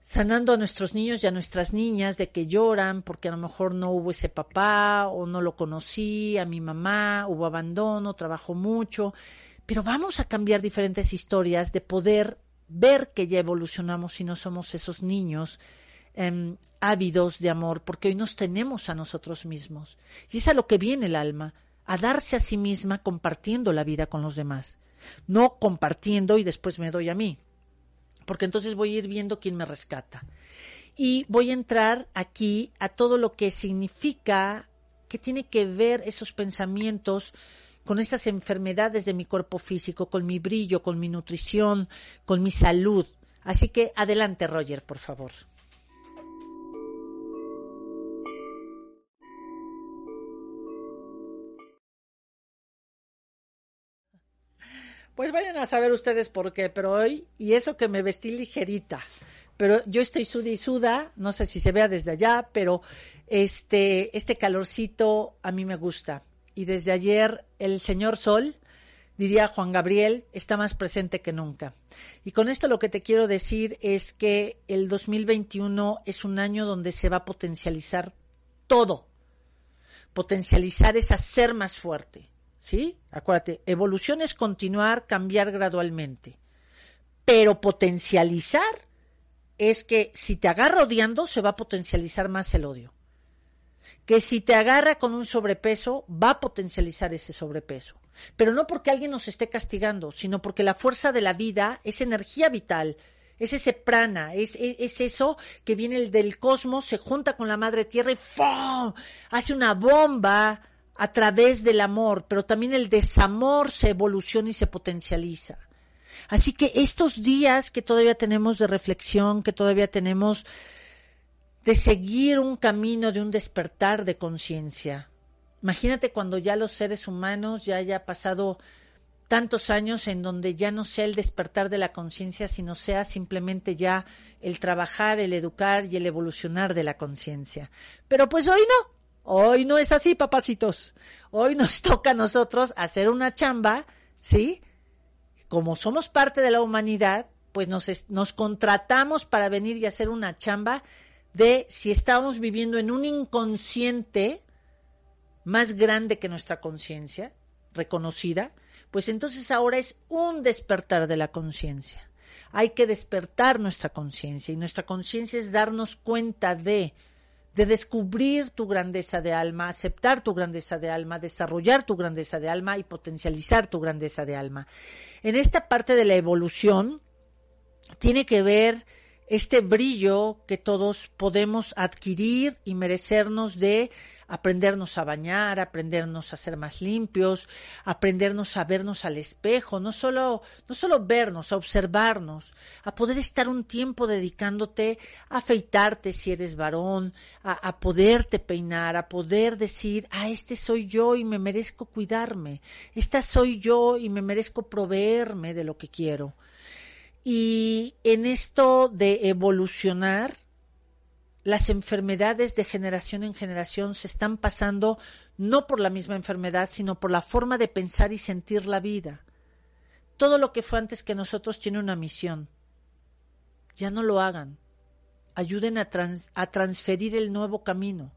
Speaker 3: sanando a nuestros niños y a nuestras niñas de que lloran porque a lo mejor no hubo ese papá o no lo conocí, a mi mamá, hubo abandono, trabajó mucho pero vamos a cambiar diferentes historias de poder ver que ya evolucionamos y no somos esos niños em, ávidos de amor, porque hoy nos tenemos a nosotros mismos. Y es a lo que viene el alma, a darse a sí misma compartiendo la vida con los demás, no compartiendo y después me doy a mí, porque entonces voy a ir viendo quién me rescata. Y voy a entrar aquí a todo lo que significa, que tiene que ver esos pensamientos con esas enfermedades de mi cuerpo físico, con mi brillo, con mi nutrición, con mi salud. Así que adelante, Roger, por favor. Pues vayan a saber ustedes por qué, pero hoy, y eso que me vestí ligerita, pero yo estoy suda y suda, no sé si se vea desde allá, pero este, este calorcito a mí me gusta y desde ayer el señor Sol, diría Juan Gabriel, está más presente que nunca. Y con esto lo que te quiero decir es que el 2021 es un año donde se va a potencializar todo. Potencializar es hacer más fuerte. ¿Sí? Acuérdate, evolución es continuar, cambiar gradualmente. Pero potencializar es que si te agarra odiando, se va a potencializar más el odio que si te agarra con un sobrepeso, va a potencializar ese sobrepeso. Pero no porque alguien nos esté castigando, sino porque la fuerza de la vida es energía vital, es ese prana, es, es, eso que viene del cosmos, se junta con la madre tierra y ¡fum! hace una bomba a través del amor, pero también el desamor se evoluciona y se potencializa. Así que estos días que todavía tenemos de reflexión, que todavía tenemos de seguir un camino de un despertar de conciencia. Imagínate cuando ya los seres humanos ya haya pasado tantos años en donde ya no sea el despertar de la conciencia, sino sea simplemente ya el trabajar, el educar y el evolucionar de la conciencia. Pero pues hoy no, hoy no es así, papacitos. Hoy nos <laughs> toca a nosotros hacer una chamba, ¿sí? Como somos parte de la humanidad, pues nos, nos contratamos para venir y hacer una chamba de si estamos viviendo en un inconsciente más grande que nuestra conciencia, reconocida, pues entonces ahora es un despertar de la conciencia. Hay que despertar nuestra conciencia y nuestra conciencia es darnos cuenta de de descubrir tu grandeza de alma, aceptar tu grandeza de alma, desarrollar tu grandeza de alma y potencializar tu grandeza de alma. En esta parte de la evolución tiene que ver este brillo que todos podemos adquirir y merecernos de aprendernos a bañar, aprendernos a ser más limpios, aprendernos a vernos al espejo, no solo, no solo vernos, a observarnos, a poder estar un tiempo dedicándote a afeitarte si eres varón, a, a poderte peinar, a poder decir, ah, este soy yo y me merezco cuidarme, esta soy yo y me merezco proveerme de lo que quiero. Y en esto de evolucionar, las enfermedades de generación en generación se están pasando no por la misma enfermedad, sino por la forma de pensar y sentir la vida. Todo lo que fue antes que nosotros tiene una misión. Ya no lo hagan. Ayuden a, transferir el nuevo camino.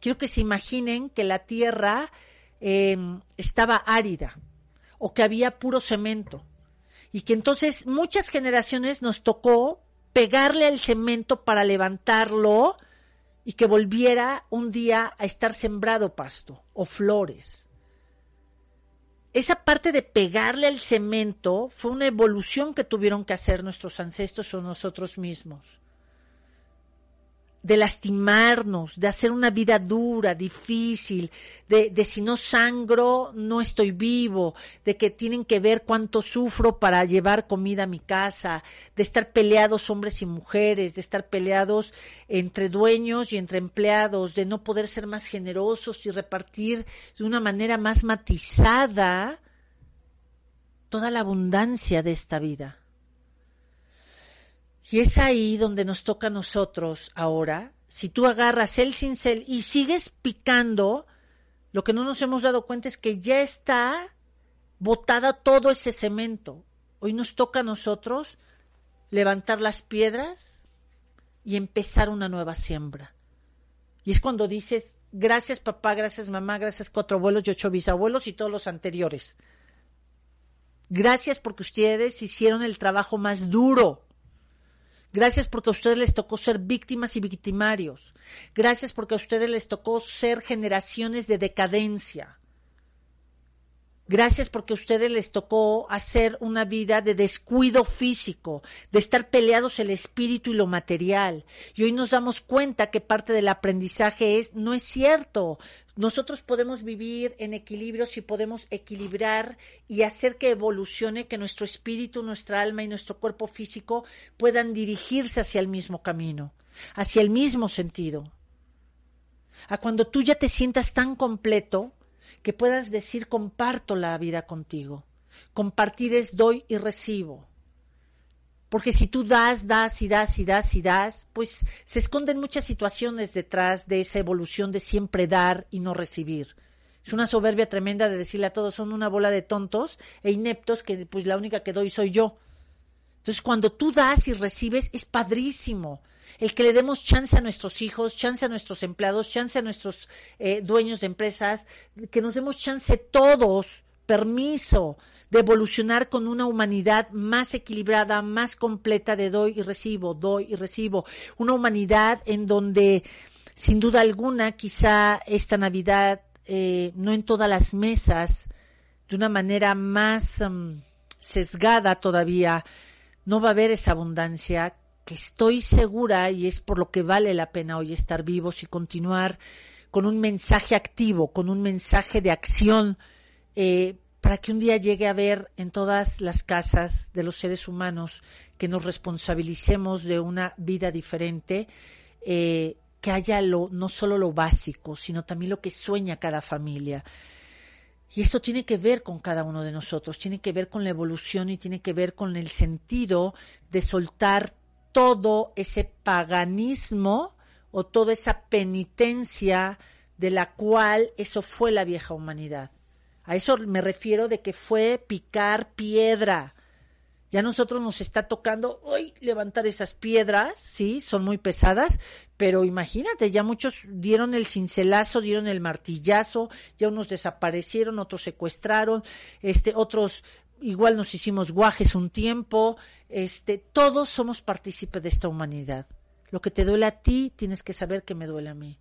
Speaker 3: Quiero que se imaginen que la tierra em, estaba árida o que había puro cemento y que entonces muchas generaciones nos tocó pegarle al cemento para levantarlo y que volviera un día a estar sembrado pasto o flores. Esa parte de pegarle al cemento fue una evolución que tuvieron que hacer nuestros ancestros o nosotros mismos de lastimarnos, de hacer una vida dura, difícil, de, de, si no sangro, no estoy vivo, de que tienen que ver cuánto sufro para llevar comida a mi casa, de estar peleados hombres y mujeres, de estar peleados entre dueños y entre empleados, de no poder ser más generosos y repartir de una manera más matizada toda la abundancia de esta vida. Y es ahí donde nos toca a nosotros ahora, si tú agarras el cincel y sigues picando, lo que no nos hemos dado cuenta es que ya está botada todo ese cemento. Hoy nos toca a nosotros levantar las piedras y empezar una nueva siembra. Y es cuando dices, gracias papá, gracias mamá, gracias cuatro abuelos y ocho bisabuelos y todos los anteriores. Gracias porque ustedes hicieron el trabajo más duro Gracias porque a ustedes les tocó ser víctimas y victimarios. Gracias porque a ustedes les tocó ser generaciones de decadencia. Gracias porque a ustedes les tocó hacer una vida de descuido físico, de estar peleados el espíritu y lo material. Y hoy nos damos cuenta que parte del aprendizaje es, no es cierto, nosotros podemos vivir en equilibrio si podemos equilibrar y hacer que evolucione, que nuestro espíritu, nuestra alma y nuestro cuerpo físico puedan dirigirse hacia el mismo camino, hacia el mismo sentido. A cuando tú ya te sientas tan completo, que puedas decir comparto la vida contigo. Compartir es doy y recibo. Porque si tú das, das y das y das y das, pues se esconden muchas situaciones detrás de esa evolución de siempre dar y no recibir. Es una soberbia tremenda de decirle a todos, son una bola de tontos e ineptos que pues la única que doy soy yo. Entonces cuando tú das y recibes es padrísimo el que le demos chance a nuestros hijos, chance a nuestros empleados, chance a nuestros eh, dueños de empresas, que nos demos chance todos, permiso de evolucionar con una humanidad más equilibrada, más completa de doy y recibo, doy y recibo, una humanidad en donde sin duda alguna quizá esta Navidad eh, no en todas las mesas, de una manera más mm, sesgada todavía, no va a haber esa abundancia que estoy segura y es por lo que vale la pena hoy estar vivos y continuar con un mensaje activo, con un mensaje de acción, eh, para que un día llegue a ver en todas las casas de los seres humanos que nos responsabilicemos de una vida diferente, eh, que haya lo, no solo lo básico, sino también lo que sueña cada familia. Y esto tiene que ver con cada uno de nosotros, tiene que ver con la evolución y tiene que ver con el sentido de soltar todo ese paganismo o toda esa penitencia de la cual eso fue la vieja humanidad. A eso me refiero de que fue picar piedra. Ya nosotros nos está tocando hoy levantar esas piedras, sí, son muy pesadas, pero imagínate, ya muchos dieron el cincelazo, dieron el martillazo, ya unos desaparecieron, otros secuestraron, este, otros igual nos hicimos guajes un tiempo, este, todos somos partícipes de esta humanidad. Lo que te duele a ti, tienes que saber que me duele a mí.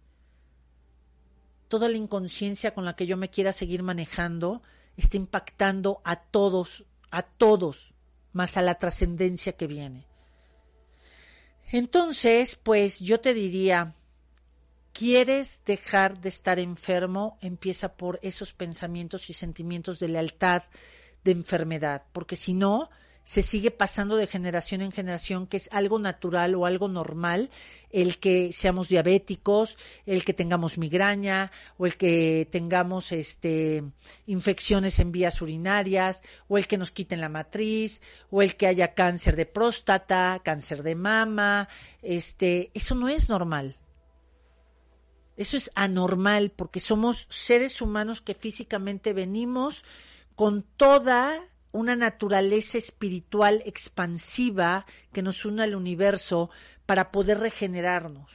Speaker 3: Toda la inconsciencia con la que yo me quiera seguir manejando está impactando a todos, a todos, más a la trascendencia que viene. Entonces, pues yo te diría, ¿quieres dejar de estar enfermo? Empieza por esos pensamientos y sentimientos de lealtad, de enfermedad, porque si no, se sigue pasando de generación en generación, que es algo natural o algo normal, el que seamos diabéticos, el que tengamos migraña o el que tengamos este infecciones en vías urinarias o el que nos quiten la matriz o el que haya cáncer de próstata, cáncer de mama, este, eso no es normal. Eso es anormal porque somos seres humanos que físicamente venimos con toda una naturaleza espiritual expansiva que nos une al universo para poder regenerarnos.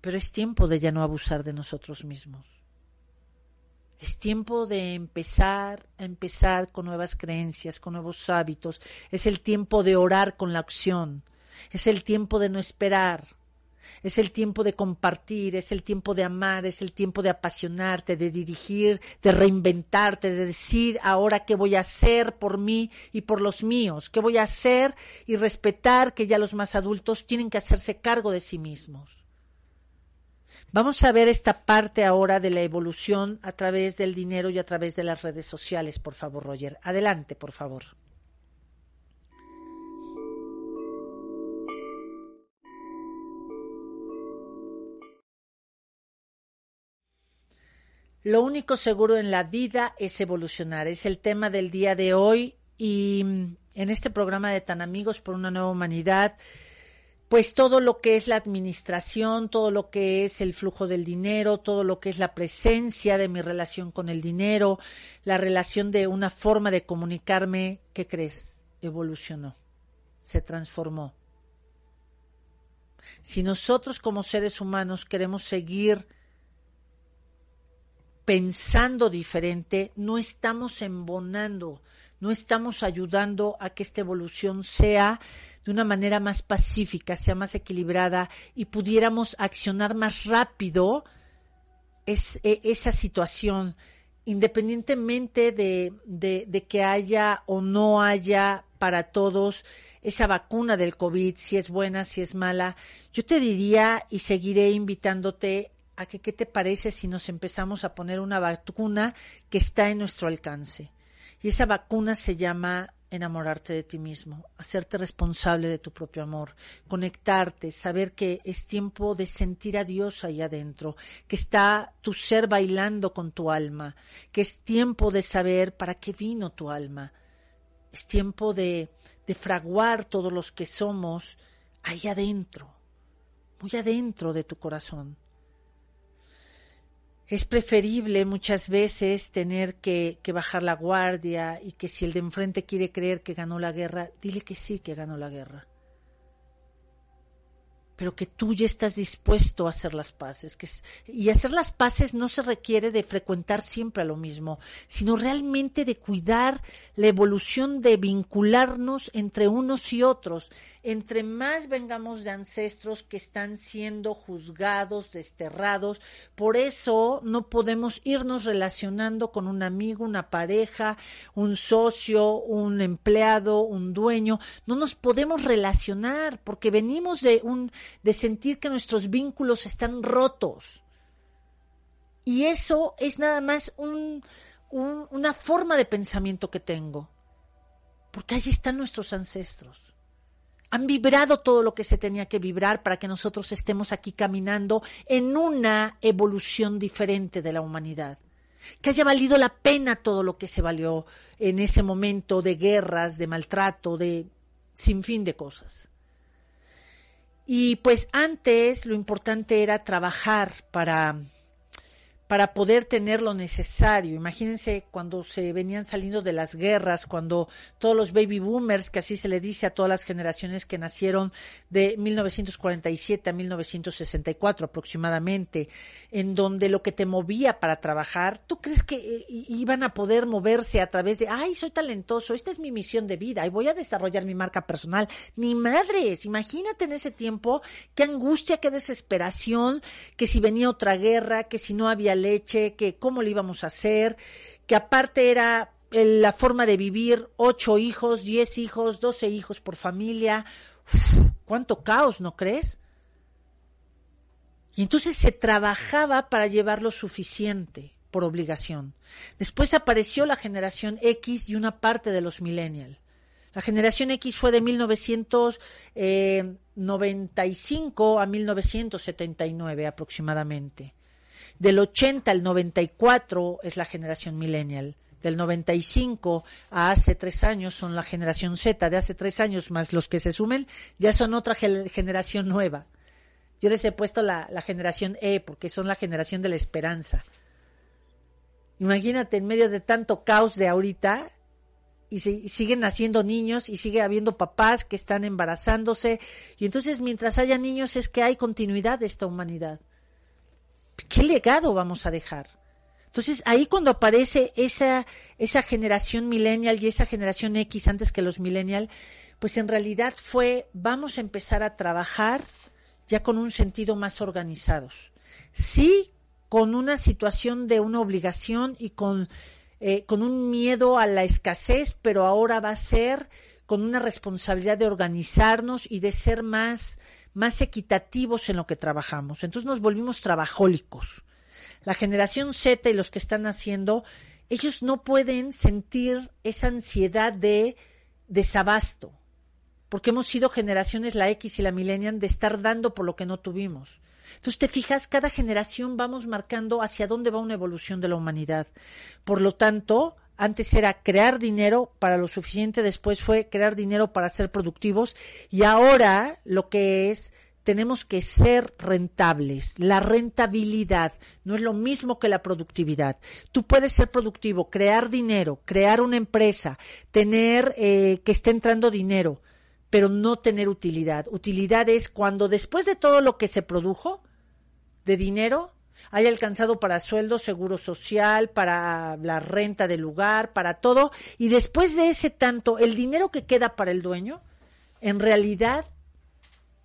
Speaker 3: Pero es tiempo de ya no abusar de nosotros mismos. Es tiempo de empezar a empezar con nuevas creencias, con nuevos hábitos. Es el tiempo de orar con la acción. Es el tiempo de no esperar. Es el tiempo de compartir, es el tiempo de amar, es el tiempo de apasionarte, de dirigir, de reinventarte, de decir ahora qué voy a hacer por mí y por los míos, qué voy a hacer y respetar que ya los más adultos tienen que hacerse cargo de sí mismos. Vamos a ver esta parte ahora de la evolución a través del dinero y a través de las redes sociales, por favor, Roger. Adelante, por favor. Lo único seguro en la vida es evolucionar. Es el tema del día de hoy y mm, en este programa de Tan Amigos por una Nueva Humanidad, pues todo lo que es la administración, todo lo que es el flujo del dinero, todo lo que es la presencia de mi relación con el dinero, la relación de una forma de comunicarme, ¿qué crees? Evolucionó, se transformó. Si nosotros como seres humanos queremos seguir pensando diferente, no estamos embonando, no estamos ayudando a que esta evolución sea de una manera más pacífica, sea más equilibrada y pudiéramos accionar más rápido es, e, esa situación, independientemente de, de, de que haya o no haya para todos esa vacuna del COVID, si es buena, si es mala, yo te diría y seguiré invitándote a qué te parece si nos empezamos a poner una vacuna que está en nuestro alcance. Y esa vacuna se llama enamorarte de ti mismo, hacerte responsable de tu propio amor, conectarte, saber que es tiempo de sentir a Dios ahí adentro, que está tu ser bailando con tu alma, que es tiempo de saber para qué vino tu alma. Es tiempo de, de fraguar todos los que somos ahí adentro, muy adentro de tu corazón. Es preferible muchas veces tener que, bajar la guardia y que si el de enfrente quiere creer que ganó la guerra, dile que sí que ganó la guerra pero que tú ya estás dispuesto a hacer las paces. Que, y hacer las paces no se requiere de frecuentar siempre a lo mismo, sino realmente de cuidar la evolución de vincularnos entre unos y otros. Entre más vengamos de ancestros que están siendo juzgados, desterrados, por eso no podemos irnos relacionando con un amigo, una pareja, un socio, un empleado, un dueño. No nos podemos relacionar porque venimos de un de sentir que nuestros vínculos están rotos. Y eso es nada más un, una forma de pensamiento que tengo. Porque allí están nuestros ancestros. Han vibrado todo lo que se tenía que vibrar para que nosotros estemos aquí caminando en una evolución diferente de la humanidad. Que haya valido la pena todo lo que se valió en ese momento de guerras, de maltrato, de sin fin de cosas. Y pues antes lo importante era trabajar para, para poder tener lo necesario. Imagínense cuando se venían saliendo de las guerras, cuando todos los baby boomers, que así se le dice a todas las generaciones que nacieron de 1947 a 1964 aproximadamente, en donde lo que te movía para trabajar, ¿tú crees que eh, iban a poder moverse a través de, ay, soy talentoso, esta es mi misión de vida y voy a desarrollar mi marca personal? Ni madres, imagínate en ese tiempo qué angustia, qué desesperación, que si venía otra guerra, que si no había leche, que cómo le íbamos a hacer, que aparte era la forma de vivir, ocho hijos, diez hijos, doce hijos por familia. ¿Cuánto caos, no crees? Y entonces se trabajaba para llevar lo suficiente por obligación. Después apareció la generación X y una parte de los millennials. La generación X fue de 1995 a 1979 aproximadamente. Del 80 al 94 es la generación millennial. Del 95 a hace tres años son la generación Z. De hace tres años más los que se sumen ya son otra generación nueva. Yo les he puesto la, generación E porque son la generación de la esperanza. Imagínate en medio de tanto caos de ahorita y, y siguen naciendo niños y sigue habiendo papás que están embarazándose y entonces mientras haya niños es que hay continuidad de esta humanidad. ¿Qué legado vamos a dejar? Entonces ahí cuando aparece esa, esa generación millennial y esa generación X antes que los millennial, pues en realidad fue vamos a empezar a trabajar ya con un sentido más organizados. Sí, con una situación de una obligación y con, eh, con un miedo a la escasez, pero ahora va a ser con una responsabilidad de organizarnos y de ser más, más equitativos en lo que trabajamos. Entonces nos volvimos trabajólicos. La generación Z y los que están haciendo, ellos no pueden sentir esa ansiedad de desabasto, porque hemos sido generaciones, la X y la millennial, de estar dando por lo que no tuvimos. Entonces, te fijas, cada generación vamos marcando hacia dónde va una evolución de la humanidad. Por lo tanto, antes era crear dinero para lo suficiente, después fue crear dinero para ser productivos y ahora lo que es tenemos que ser rentables. La rentabilidad no es lo mismo que la productividad. Tú puedes ser productivo, crear dinero, crear una empresa, tener eh, que esté entrando dinero, pero no tener utilidad. Utilidad es cuando después de todo lo que se produjo de dinero, haya alcanzado para sueldo, seguro social, para la renta del lugar, para todo, y después de ese tanto, el dinero que queda para el dueño, en realidad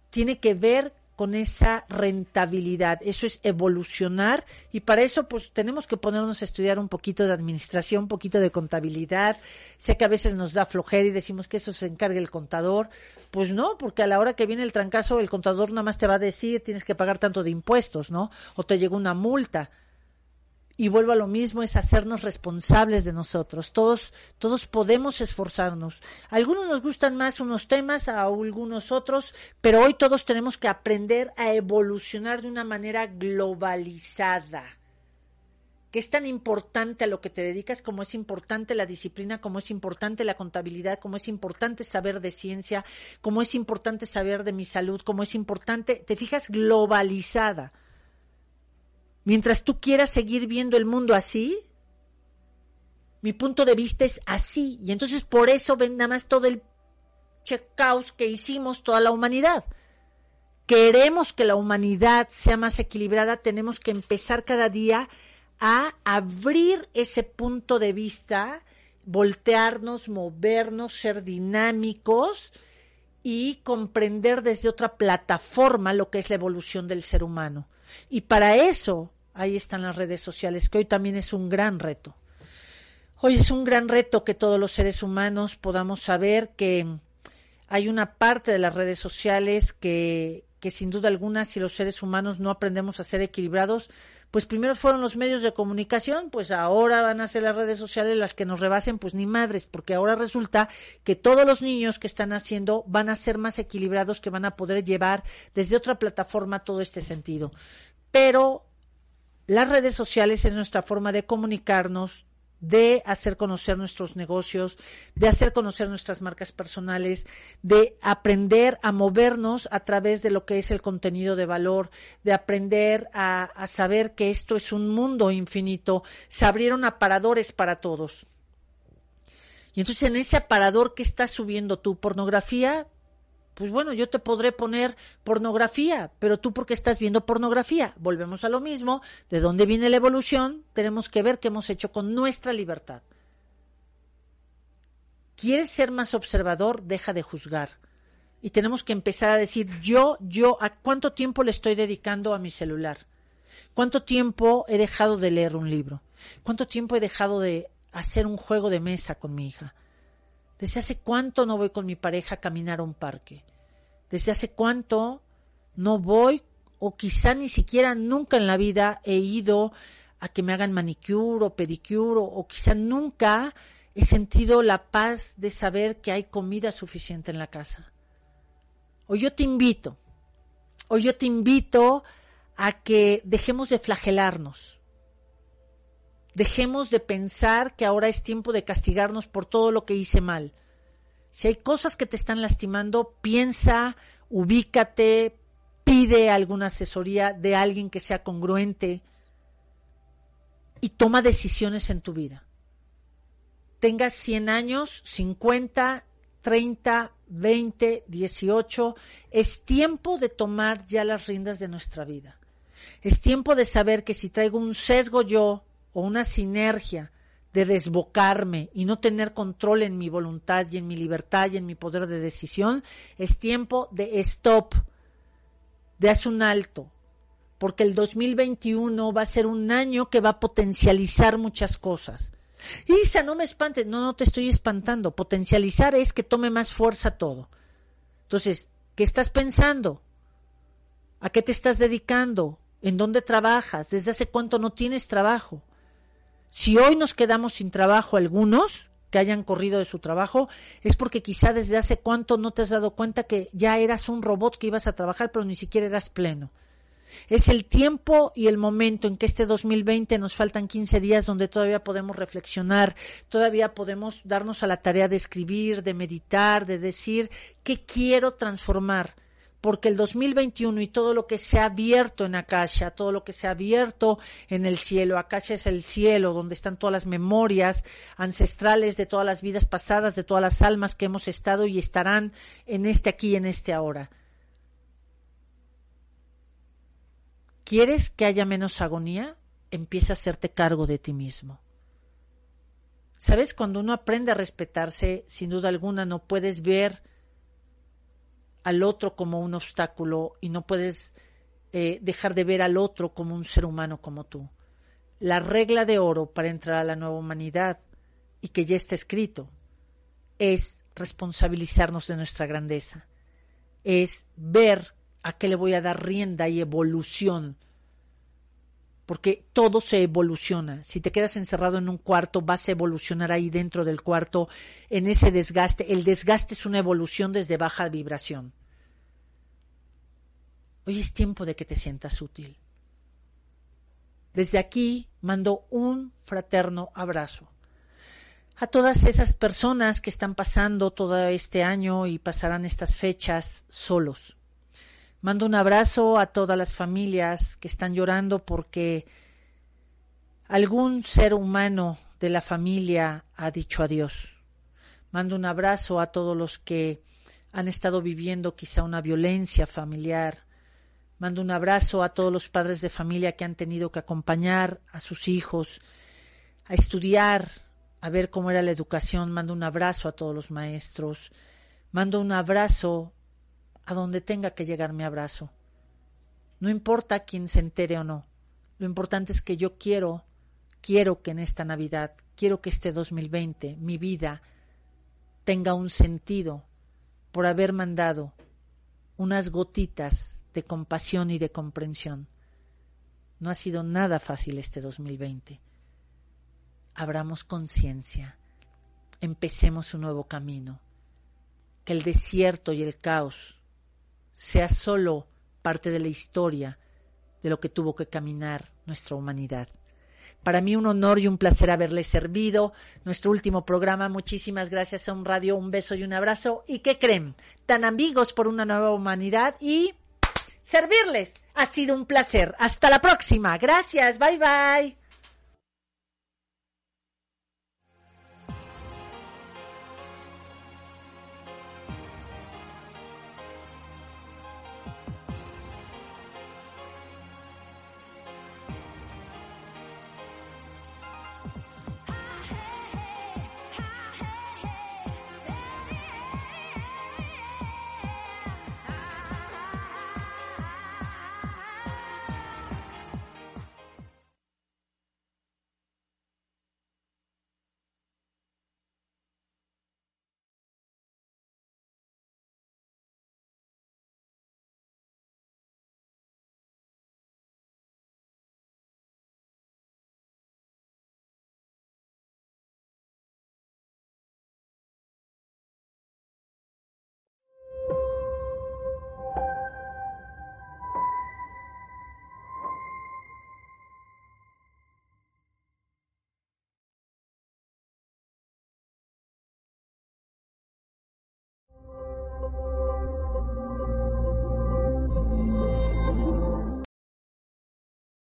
Speaker 3: tiene que ver con esa rentabilidad. Eso es evolucionar y para eso pues tenemos que ponernos a estudiar un poquito de administración, un poquito de contabilidad. Sé que a veces nos da flojera y decimos que eso se encargue el contador. Pues no, porque a la hora que viene el trancazo el contador nada más te va a decir tienes que pagar tanto de impuestos, ¿no? O te llega una multa y vuelvo a lo mismo, es hacernos responsables de nosotros. Todos, todos podemos esforzarnos. A algunos nos gustan más unos temas, a algunos otros, pero hoy todos tenemos que aprender a evolucionar de una manera globalizada. Que es tan importante a lo que te dedicas como es importante la disciplina, como es importante la contabilidad, como es importante saber de ciencia, como es importante saber de mi salud, como es importante, te fijas, globalizada Mientras tú quieras seguir viendo el mundo así, mi punto de vista es así. Y entonces por eso ven nada más todo el check-out que hicimos toda la humanidad. Queremos que la humanidad sea más equilibrada, tenemos que empezar cada día a abrir ese punto de vista, voltearnos, movernos, ser dinámicos y comprender desde otra plataforma lo que es la evolución del ser humano. Y para eso ahí están las redes sociales, que hoy también es un gran reto. Hoy es un gran reto que todos los seres humanos podamos saber que hay una parte de las redes sociales que, que sin duda alguna, si los seres humanos no aprendemos a ser equilibrados, pues primero fueron los medios de comunicación, pues ahora van a ser las redes sociales las que nos rebasen, pues ni madres, porque ahora resulta que todos los niños que están haciendo van a ser más equilibrados, que van a poder llevar desde otra plataforma todo este sentido. Pero las redes sociales es nuestra forma de comunicarnos, de hacer conocer nuestros negocios, de hacer conocer nuestras marcas personales, de aprender a movernos a través de lo que es el contenido de valor, de aprender a, a saber que esto es un mundo infinito. Se abrieron aparadores para todos. Y entonces en ese aparador que estás subiendo tu pornografía, pues bueno, yo te podré poner pornografía, pero tú porque estás viendo pornografía, volvemos a lo mismo, de dónde viene la evolución, tenemos que ver qué hemos hecho con nuestra libertad. ¿Quieres ser más observador? Deja de juzgar. Y tenemos que empezar a decir, yo, yo, ¿a cuánto tiempo le estoy dedicando a mi celular? ¿Cuánto tiempo he dejado de leer un libro? ¿Cuánto tiempo he dejado de hacer un juego de mesa con mi hija? ¿Desde hace cuánto no voy con mi pareja a caminar a un parque? ¿Desde hace cuánto no voy o quizá ni siquiera nunca en la vida he ido a que me hagan manicure o pedicure o, quizá nunca he sentido la paz de saber que hay comida suficiente en la casa? Hoy yo te invito, hoy yo te invito a que dejemos de flagelarnos, Dejemos de pensar que ahora es tiempo de castigarnos por todo lo que hice mal. Si hay cosas que te están lastimando, piensa, ubícate, pide alguna asesoría de alguien que sea congruente y toma decisiones en tu vida. Tengas 100 años, 50, 30, 20, 18, es tiempo de tomar ya las riendas de nuestra vida. Es tiempo de saber que si traigo un sesgo yo o una sinergia de desbocarme y no tener control en mi voluntad y en mi libertad y en mi poder de decisión, es tiempo de stop, de hacer un alto, porque el 2021 va a ser un año que va a potencializar muchas cosas. Isa, no me espantes, no, no te estoy espantando, potencializar es que tome más fuerza todo. Entonces, ¿qué estás pensando? ¿A qué te estás dedicando? ¿En dónde trabajas? ¿Desde hace cuánto no tienes trabajo? Si hoy nos quedamos sin trabajo algunos que hayan corrido de su trabajo, es porque quizá desde hace cuánto no te has dado cuenta que ya eras un robot que ibas a trabajar, pero ni siquiera eras pleno. Es el tiempo y el momento en que este 2020 nos faltan 15 días donde todavía podemos reflexionar, todavía podemos darnos a la tarea de escribir, de meditar, de decir qué quiero transformar porque el 2021 y todo lo que se ha abierto en Akasha, todo lo que se ha abierto en el cielo, Akasha es el cielo donde están todas las memorias ancestrales de todas las vidas pasadas, de todas las almas que hemos estado y estarán en este aquí y en este ahora. ¿Quieres que haya menos agonía? Empieza a hacerte cargo de ti mismo. ¿Sabes? Cuando uno aprende a respetarse, sin duda alguna no puedes ver al otro como un obstáculo y no puedes eh, dejar de ver al otro como un ser humano como tú. La regla de oro para entrar a la nueva humanidad y que ya está escrito es responsabilizarnos de nuestra grandeza, es ver a qué le voy a dar rienda y evolución, porque todo se evoluciona. Si te quedas encerrado en un cuarto, vas a evolucionar ahí dentro del cuarto, en ese desgaste. El desgaste es una evolución desde baja vibración. Hoy es tiempo de que te sientas útil. Desde aquí mando un fraterno abrazo a todas esas personas que están pasando todo este año y pasarán estas fechas solos. Mando un abrazo a todas las familias que están llorando porque algún ser humano de la familia ha dicho adiós. Mando un abrazo a todos los que han estado viviendo quizá una violencia familiar, Mando un abrazo a todos los padres de familia que han tenido que acompañar a sus hijos a estudiar, a ver cómo era la educación. Mando un abrazo a todos los maestros. Mando un abrazo a donde tenga que llegar mi abrazo. No importa quién se entere o no. Lo importante es que yo quiero, quiero que en esta Navidad, quiero que este 2020, mi vida, tenga un sentido por haber mandado unas gotitas de compasión y de comprensión. No ha sido nada fácil este 2020. Abramos conciencia, empecemos un nuevo camino, que el desierto y el caos sea solo parte de la historia de lo que tuvo que caminar nuestra humanidad. Para mí un honor y un placer haberles servido. Nuestro último programa, muchísimas gracias a un radio, un beso y un abrazo. ¿Y qué creen? Tan amigos por una nueva humanidad y servirles. Ha sido un placer. Hasta la próxima. Gracias. Bye bye.